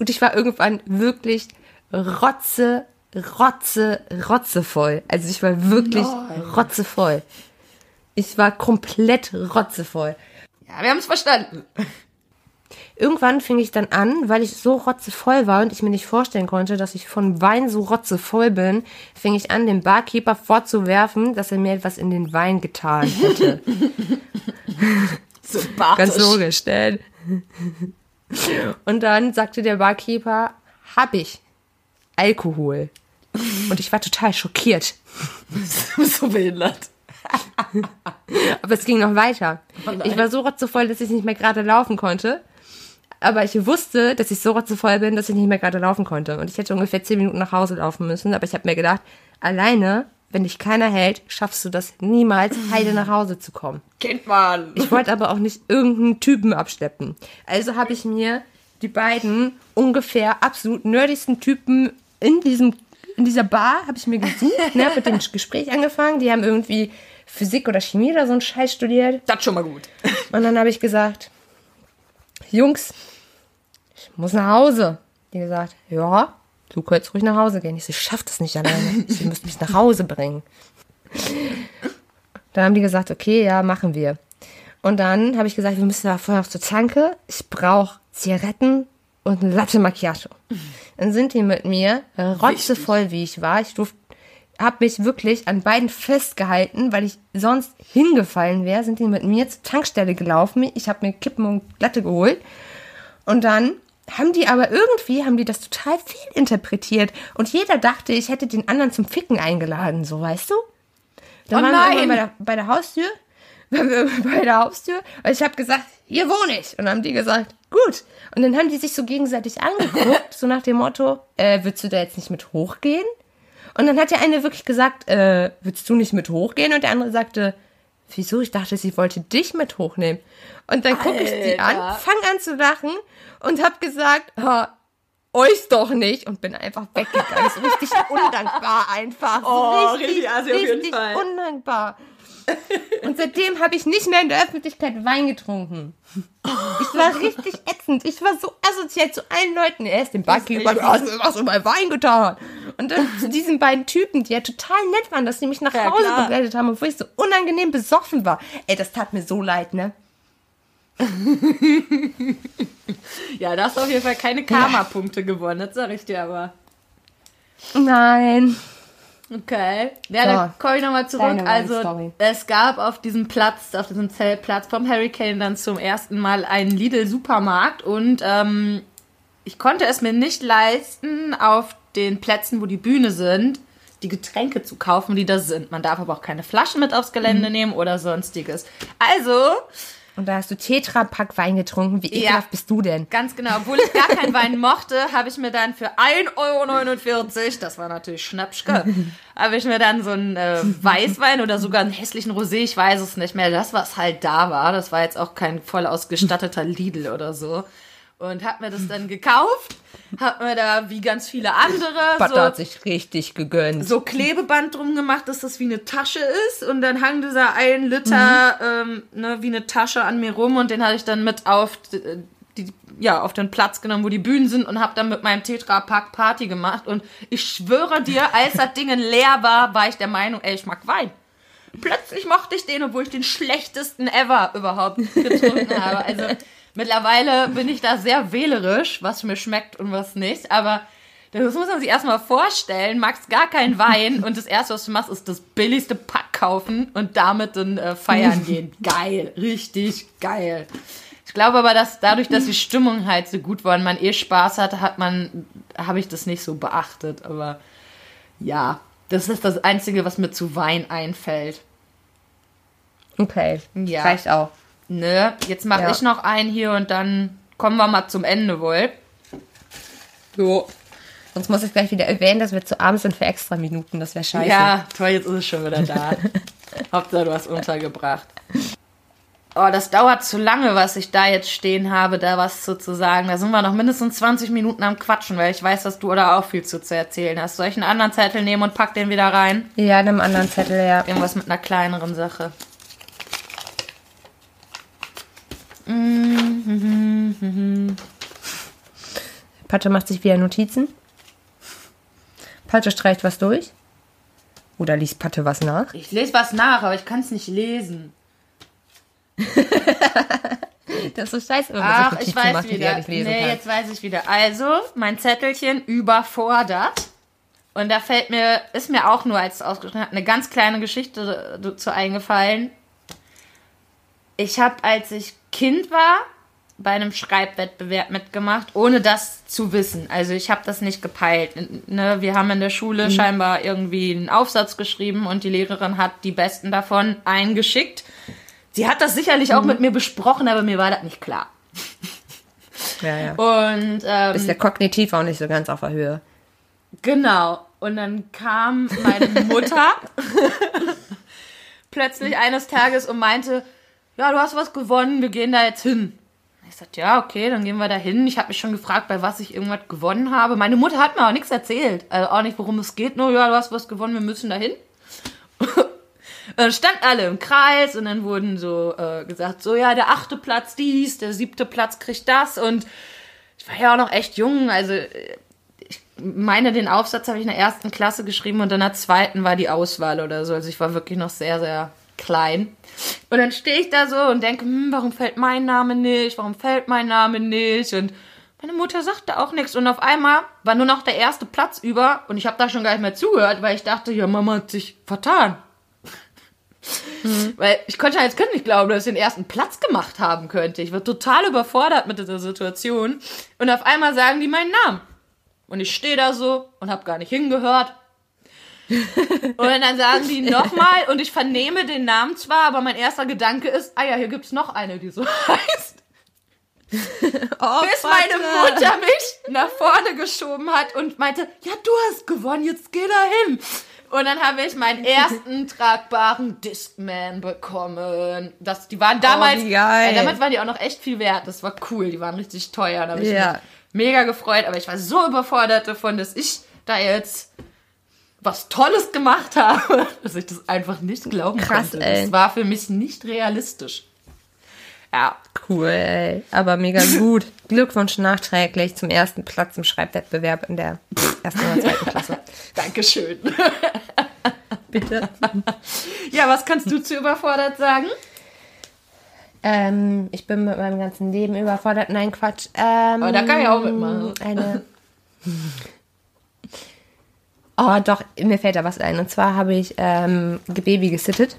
Und ich war irgendwann wirklich rotze, rotze, rotzevoll. Also ich war wirklich Nein. rotzevoll. Ich war komplett rotzevoll. Ja, wir haben es verstanden. Irgendwann fing ich dann an, weil ich so rotzevoll war und ich mir nicht vorstellen konnte, dass ich von Wein so rotzevoll bin, fing ich an, dem Barkeeper vorzuwerfen, dass er mir etwas in den Wein getan hätte. Ganz logisch, denn. Und dann sagte der Barkeeper, hab ich Alkohol. Und ich war total schockiert. So behindert. Aber es ging noch weiter. Oh ich war so rotzevoll, dass ich nicht mehr gerade laufen konnte. Aber ich wusste, dass ich so rotzevoll bin, dass ich nicht mehr gerade laufen konnte. Und ich hätte ungefähr zehn Minuten nach Hause laufen müssen. Aber ich habe mir gedacht, alleine wenn dich keiner hält, schaffst du das niemals, heile nach Hause zu kommen. Kennt man. Ich wollte aber auch nicht irgendeinen Typen abschleppen. Also habe ich mir die beiden ungefähr absolut nerdigsten Typen in diesem in dieser Bar habe ich mir gesucht, ne, mit dem Gespräch angefangen. Die haben irgendwie Physik oder Chemie oder so einen Scheiß studiert. Das schon mal gut. Und dann habe ich gesagt, Jungs, ich muss nach Hause. Die gesagt, ja, du könntest ruhig nach Hause gehen. Ich so, ich schaff das nicht alleine. Sie müssen mich nach Hause bringen. Dann haben die gesagt, okay, ja, machen wir. Und dann habe ich gesagt, wir müssen da vorher noch zur Tanke. Ich brauche Zigaretten und ein Latte Macchiato. Dann sind die mit mir rotzevoll, wie ich war. Ich durfte habe mich wirklich an beiden festgehalten, weil ich sonst hingefallen wäre, sind die mit mir zur Tankstelle gelaufen. Ich habe mir Kippen und Latte geholt. Und dann haben die aber irgendwie, haben die das total viel interpretiert. Und jeder dachte, ich hätte den anderen zum Ficken eingeladen, so weißt du? Dann Oh waren wir bei der, bei der Haustür. Bei der Haustür. Und ich habe gesagt, hier wohne ich. Und dann haben die gesagt, gut. Und dann haben die sich so gegenseitig angeguckt, so nach dem Motto, äh, willst du da jetzt nicht mit hochgehen? Und dann hat der eine wirklich gesagt, äh, willst du nicht mit hochgehen? Und der andere sagte, wieso? Ich dachte, sie wollte dich mit hochnehmen. Und dann gucke ich die an, Alter. fang an zu lachen und hab gesagt, ha, euch doch nicht und bin einfach weggegangen. So richtig undankbar einfach. So Oh, richtig auf jeden richtig undankbar. Und seitdem habe ich nicht mehr in der Öffentlichkeit Wein getrunken. Ich war richtig ätzend. Ich war so asozial zu allen Leuten. Er ist Bar gegenüber, du hast mir was über Wein getan. Und dann zu diesen beiden Typen, die ja total nett waren, dass sie mich nach Ja, Hause klar. begleitet haben, obwohl ich so unangenehm besoffen war. Ey, das tat mir so leid, ne? Ja, da hast du auf jeden Fall keine Karma-Punkte gewonnen, das sag ich dir aber. Nein. Okay. Ja, So, dann komme ich nochmal zurück. Also, es gab auf diesem Platz, auf diesem Zeltplatz vom Hurricane dann zum ersten Mal einen Lidl-Supermarkt und ähm, ich konnte es mir nicht leisten, auf den Plätzen, wo die Bühne sind, die Getränke zu kaufen, die da sind. Man darf aber auch keine Flaschen mit aufs Gelände Mhm. nehmen oder sonstiges. Also, Und da hast du Tetra-Pack Wein getrunken. Wie Ja. ekelhaft bist du denn? Ganz genau. Obwohl ich gar keinen Wein mochte, habe ich mir dann für 1,49 Euro, das war natürlich Schnapschke, habe ich mir dann so einen äh, Weißwein oder sogar einen hässlichen Rosé, ich weiß es nicht mehr, das, was halt da war. Das war jetzt auch kein voll ausgestatteter Lidl oder so. Und habe mir das dann gekauft, habe mir da wie ganz viele andere Butter so hat sich richtig gegönnt. so Klebeband drum gemacht, dass das wie eine Tasche ist. Und dann hang dieser ein Liter ähm, ne, wie eine Tasche an mir rum und den hatte ich dann mit auf die, die, ja, auf den Platz genommen, wo die Bühnen sind und habe dann mit meinem Tetra-Pack Party gemacht. Und ich schwöre dir, als das Ding leer war, war ich der Meinung, ey, ich mag Wein. Plötzlich mochte ich den, obwohl ich den schlechtesten ever überhaupt getrunken habe. Also mittlerweile bin ich da sehr wählerisch, was mir schmeckt und was nicht. Aber das muss man sich erstmal vorstellen. Magst gar keinen Wein und das erste, was du machst, ist das billigste Pack kaufen und damit dann äh, feiern gehen. Geil, richtig geil. Ich glaube aber, dass dadurch, dass die Stimmung halt so gut war und man eh Spaß hatte, hat man, habe ich das nicht so beachtet. Aber ja, das ist das Einzige, was mir zu Wein einfällt. Okay. Ja. Reicht auch. Ne, jetzt mache Ja. ich noch einen hier und dann kommen wir mal zum Ende wohl. So. Sonst muss ich gleich wieder erwähnen, dass wir zu abends sind für extra Minuten. Das wäre scheiße. Ja, toll, jetzt ist es schon wieder da. Hauptsache, du hast untergebracht. Oh, das dauert zu lange, was ich da jetzt stehen habe, da was zu, zu sagen. Da sind wir noch mindestens 20 Minuten am Quatschen, weil ich weiß, dass du da auch viel zu, zu erzählen hast. Soll ich einen anderen Zettel nehmen und pack den wieder rein? Ja, in einem anderen Zettel, ja. Irgendwas mit einer kleineren Sache. Patte macht sich wieder Notizen. Patte streicht was durch. Oder liest Patte was nach. Ich lese was nach, aber ich kann es nicht lesen. Das ist so scheiße, wenn man Ach, ich weiß macht, wieder. er lesen nee, kann. jetzt weiß ich wieder. Also, mein Zettelchen überfordert. Und da fällt mir, ist mir auch nur als ausgeschrieben habe, eine ganz kleine Geschichte dazu eingefallen. Ich habe, als ich Kind war, bei einem Schreibwettbewerb mitgemacht, ohne das zu wissen. Also ich habe das nicht gepeilt. Ne? Wir haben in der Schule Mhm. scheinbar irgendwie einen Aufsatz geschrieben und die Lehrerin hat die besten davon eingeschickt. Sie hat das sicherlich Mhm. auch mit mir besprochen, aber mir war das nicht klar. Ja, ja. Und ähm, Ist ja kognitiv auch nicht so ganz auf der Höhe. Genau. Und dann kam meine Mutter plötzlich eines Tages und meinte, ja, du hast was gewonnen, wir gehen da jetzt hin. Ich sagte, ja, okay, dann gehen wir da hin. Ich habe mich schon gefragt, bei was ich irgendwas gewonnen habe. Meine Mutter hat mir auch nichts erzählt. Also auch nicht, worum es geht. Nur, ja, du hast was gewonnen, wir müssen da hin. dann standen alle im Kreis und dann wurden so äh, gesagt, so, ja, der achte Platz dies, der siebte Platz kriegt das. Und ich war ja auch noch echt jung, also äh, ich meine, den Aufsatz habe ich in der ersten Klasse geschrieben und in der zweiten war die Auswahl oder so. Also ich war wirklich noch sehr, sehr klein. Und dann stehe ich da so und denke, hm, warum fällt mein Name nicht? Warum fällt mein Name nicht? Und meine Mutter sagte auch nichts. Und auf einmal war nur noch der erste Platz über und ich habe da schon gar nicht mehr zugehört, weil ich dachte, ja, Mama hat sich vertan. Mhm. Weil ich konnte jetzt könnte nicht glauben, dass ich den ersten Platz gemacht haben könnte. Ich war total überfordert mit dieser Situation. Und auf einmal sagen die meinen Namen. Und ich stehe da so und habe gar nicht hingehört. und dann sagen die nochmal und ich vernehme den Namen zwar, aber mein erster Gedanke ist, ah ja, hier gibt's noch eine, die so heißt. Oh, Bis meine Mutter mich nach vorne geschoben hat und meinte, ja, du hast gewonnen, jetzt geh da hin. Und dann habe ich meinen ersten tragbaren Discman bekommen. Das, die waren damals, Oh, wie geil. Äh, damals waren die auch noch echt viel wert. Das war cool. Die waren richtig teuer. Da habe ich Ja. mich mega gefreut. Aber ich war so überfordert davon, dass ich da jetzt was Tolles gemacht habe, dass ich das einfach nicht glauben Krass, konnte. ey. Das war für mich nicht realistisch. Ja, Cool, ey. Aber mega gut. Glückwunsch nachträglich zum ersten Platz im Schreibwettbewerb in der ersten oder zweiten Klasse. Dankeschön. Bitte. Ja, was kannst du zu überfordert sagen? Ähm, ich bin mit meinem ganzen Leben überfordert. Nein, Quatsch. Ähm, Aber da kann ich auch mitmachen. Eine. Oh, doch, mir fällt da was ein. Und zwar habe ich ähm, Baby gesittet.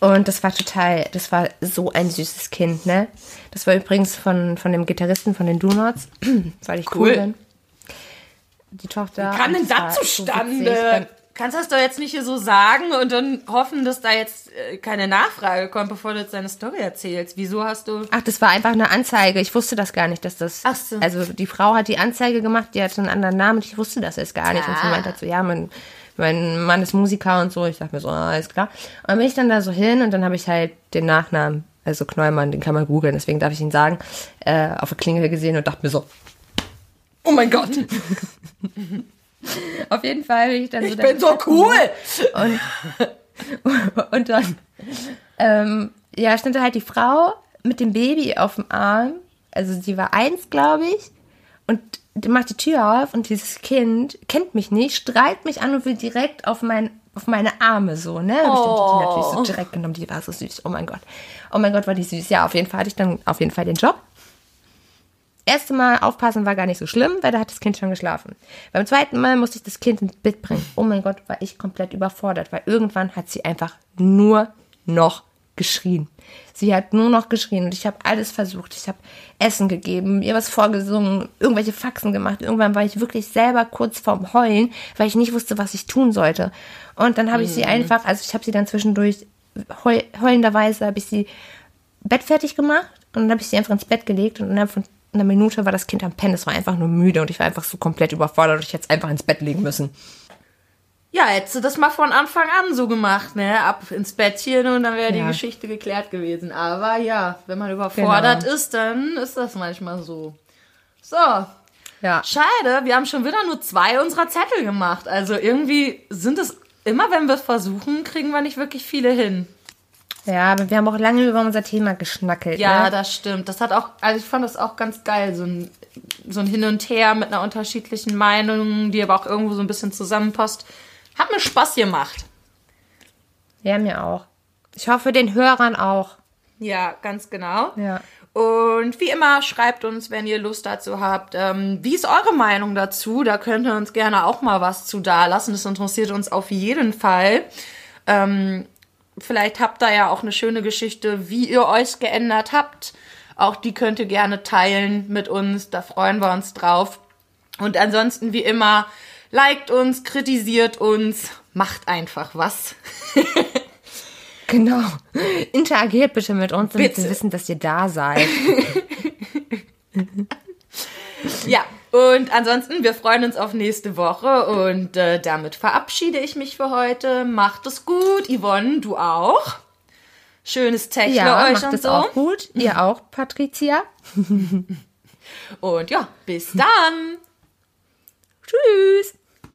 Und das war total, das war so ein süßes Kind, ne? Das war übrigens von, von dem Gitarristen von den Donuts, weil ich cool, Cool. bin. Die Tochter. Kann und denn das zustande? Kannst du das doch jetzt nicht hier so sagen und dann hoffen, dass da jetzt äh, keine Nachfrage kommt, bevor du jetzt deine Story erzählst. Wieso hast du. Ach, das war einfach eine Anzeige. Ich wusste das gar nicht, dass das. Ach so. Also die Frau hat die Anzeige gemacht, die hatte einen anderen Namen und ich wusste das jetzt gar nicht. Und sie meinte halt so, ja, mein, mein Mann ist Musiker und so. Ich dachte mir so, ah, alles klar. Und dann bin ich dann da so hin und dann habe ich halt den Nachnamen, also Knollmann, den kann man googeln, deswegen darf ich ihn sagen, äh, auf der Klingel gesehen und dachte mir so, oh mein Gott. auf jeden Fall bin ich dann so Ich bin so cool! und, und dann, ähm, ja, stand da halt die Frau mit dem Baby auf dem Arm. Also sie war eins, glaube ich. Und macht die Tür auf und dieses Kind kennt mich nicht, strahlt mich an und will direkt auf, mein, auf meine Arme so, ne? Hab ich dann die natürlich so direkt genommen. Die war so süß. Oh mein Gott. Oh mein Gott, war die süß. Ja, auf jeden Fall hatte ich dann auf jeden Fall den Job. Erste Mal aufpassen war gar nicht so schlimm, weil da hat das Kind schon geschlafen. Beim zweiten Mal musste ich das Kind ins Bett bringen. Oh mein Gott, war ich komplett überfordert, weil irgendwann hat sie einfach nur noch geschrien. Sie hat nur noch geschrien und ich habe alles versucht. Ich habe Essen gegeben, ihr was vorgesungen, irgendwelche Faxen gemacht. Irgendwann war ich wirklich selber kurz vorm Heulen, weil ich nicht wusste, was ich tun sollte. Und dann habe ich sie einfach, also ich habe sie dann zwischendurch heul, heulenderweise habe ich sie Bett fertig gemacht und dann habe ich sie einfach ins Bett gelegt und innerhalb von einer Minute war das Kind am Pennen. Es war einfach nur müde und ich war einfach so komplett überfordert und ich hätte es einfach ins Bett legen müssen. Ja, hättest du das mal von Anfang an so gemacht, ne? Ab ins Bettchen und dann wäre die Ja. Geschichte geklärt gewesen. Aber ja, wenn man überfordert Genau. ist, dann ist das manchmal so. So, Ja. schade, wir haben schon wieder nur zwei unserer Zettel gemacht. Also irgendwie sind es immer, wenn wir es versuchen, kriegen wir nicht wirklich viele hin. Ja, aber wir haben auch lange über unser Thema geschnackelt. Ja, ne? das stimmt. Das hat auch, also ich fand das auch ganz geil, so ein, so ein Hin und Her mit einer unterschiedlichen Meinung, die aber auch irgendwo so ein bisschen zusammenpasst. Hat mir Spaß gemacht. ja, mir auch. Ich hoffe, den Hörern auch. Ja, ganz genau. Ja. Und wie immer, schreibt uns, wenn ihr Lust dazu habt. Ähm, wie ist eure Meinung dazu? Da könnt ihr uns gerne auch mal was zu dalassen. Das interessiert uns auf jeden Fall. Ähm, vielleicht habt ihr ja auch eine schöne Geschichte, wie ihr euch geändert habt. Auch die könnt ihr gerne teilen mit uns. Da freuen wir uns drauf. Und ansonsten, wie immer, liked uns, kritisiert uns, macht einfach was. Genau. Interagiert bitte mit uns, damit Bitte. wir wissen, dass ihr da seid. Ja, Und ansonsten, wir freuen uns auf nächste Woche und äh, damit verabschiede ich mich für heute. Macht es gut, Yvonne, du auch. Schönes Techno Ja, euch macht und es so. auch gut. Ihr auch, Patricia. Und ja, bis dann. Tschüss.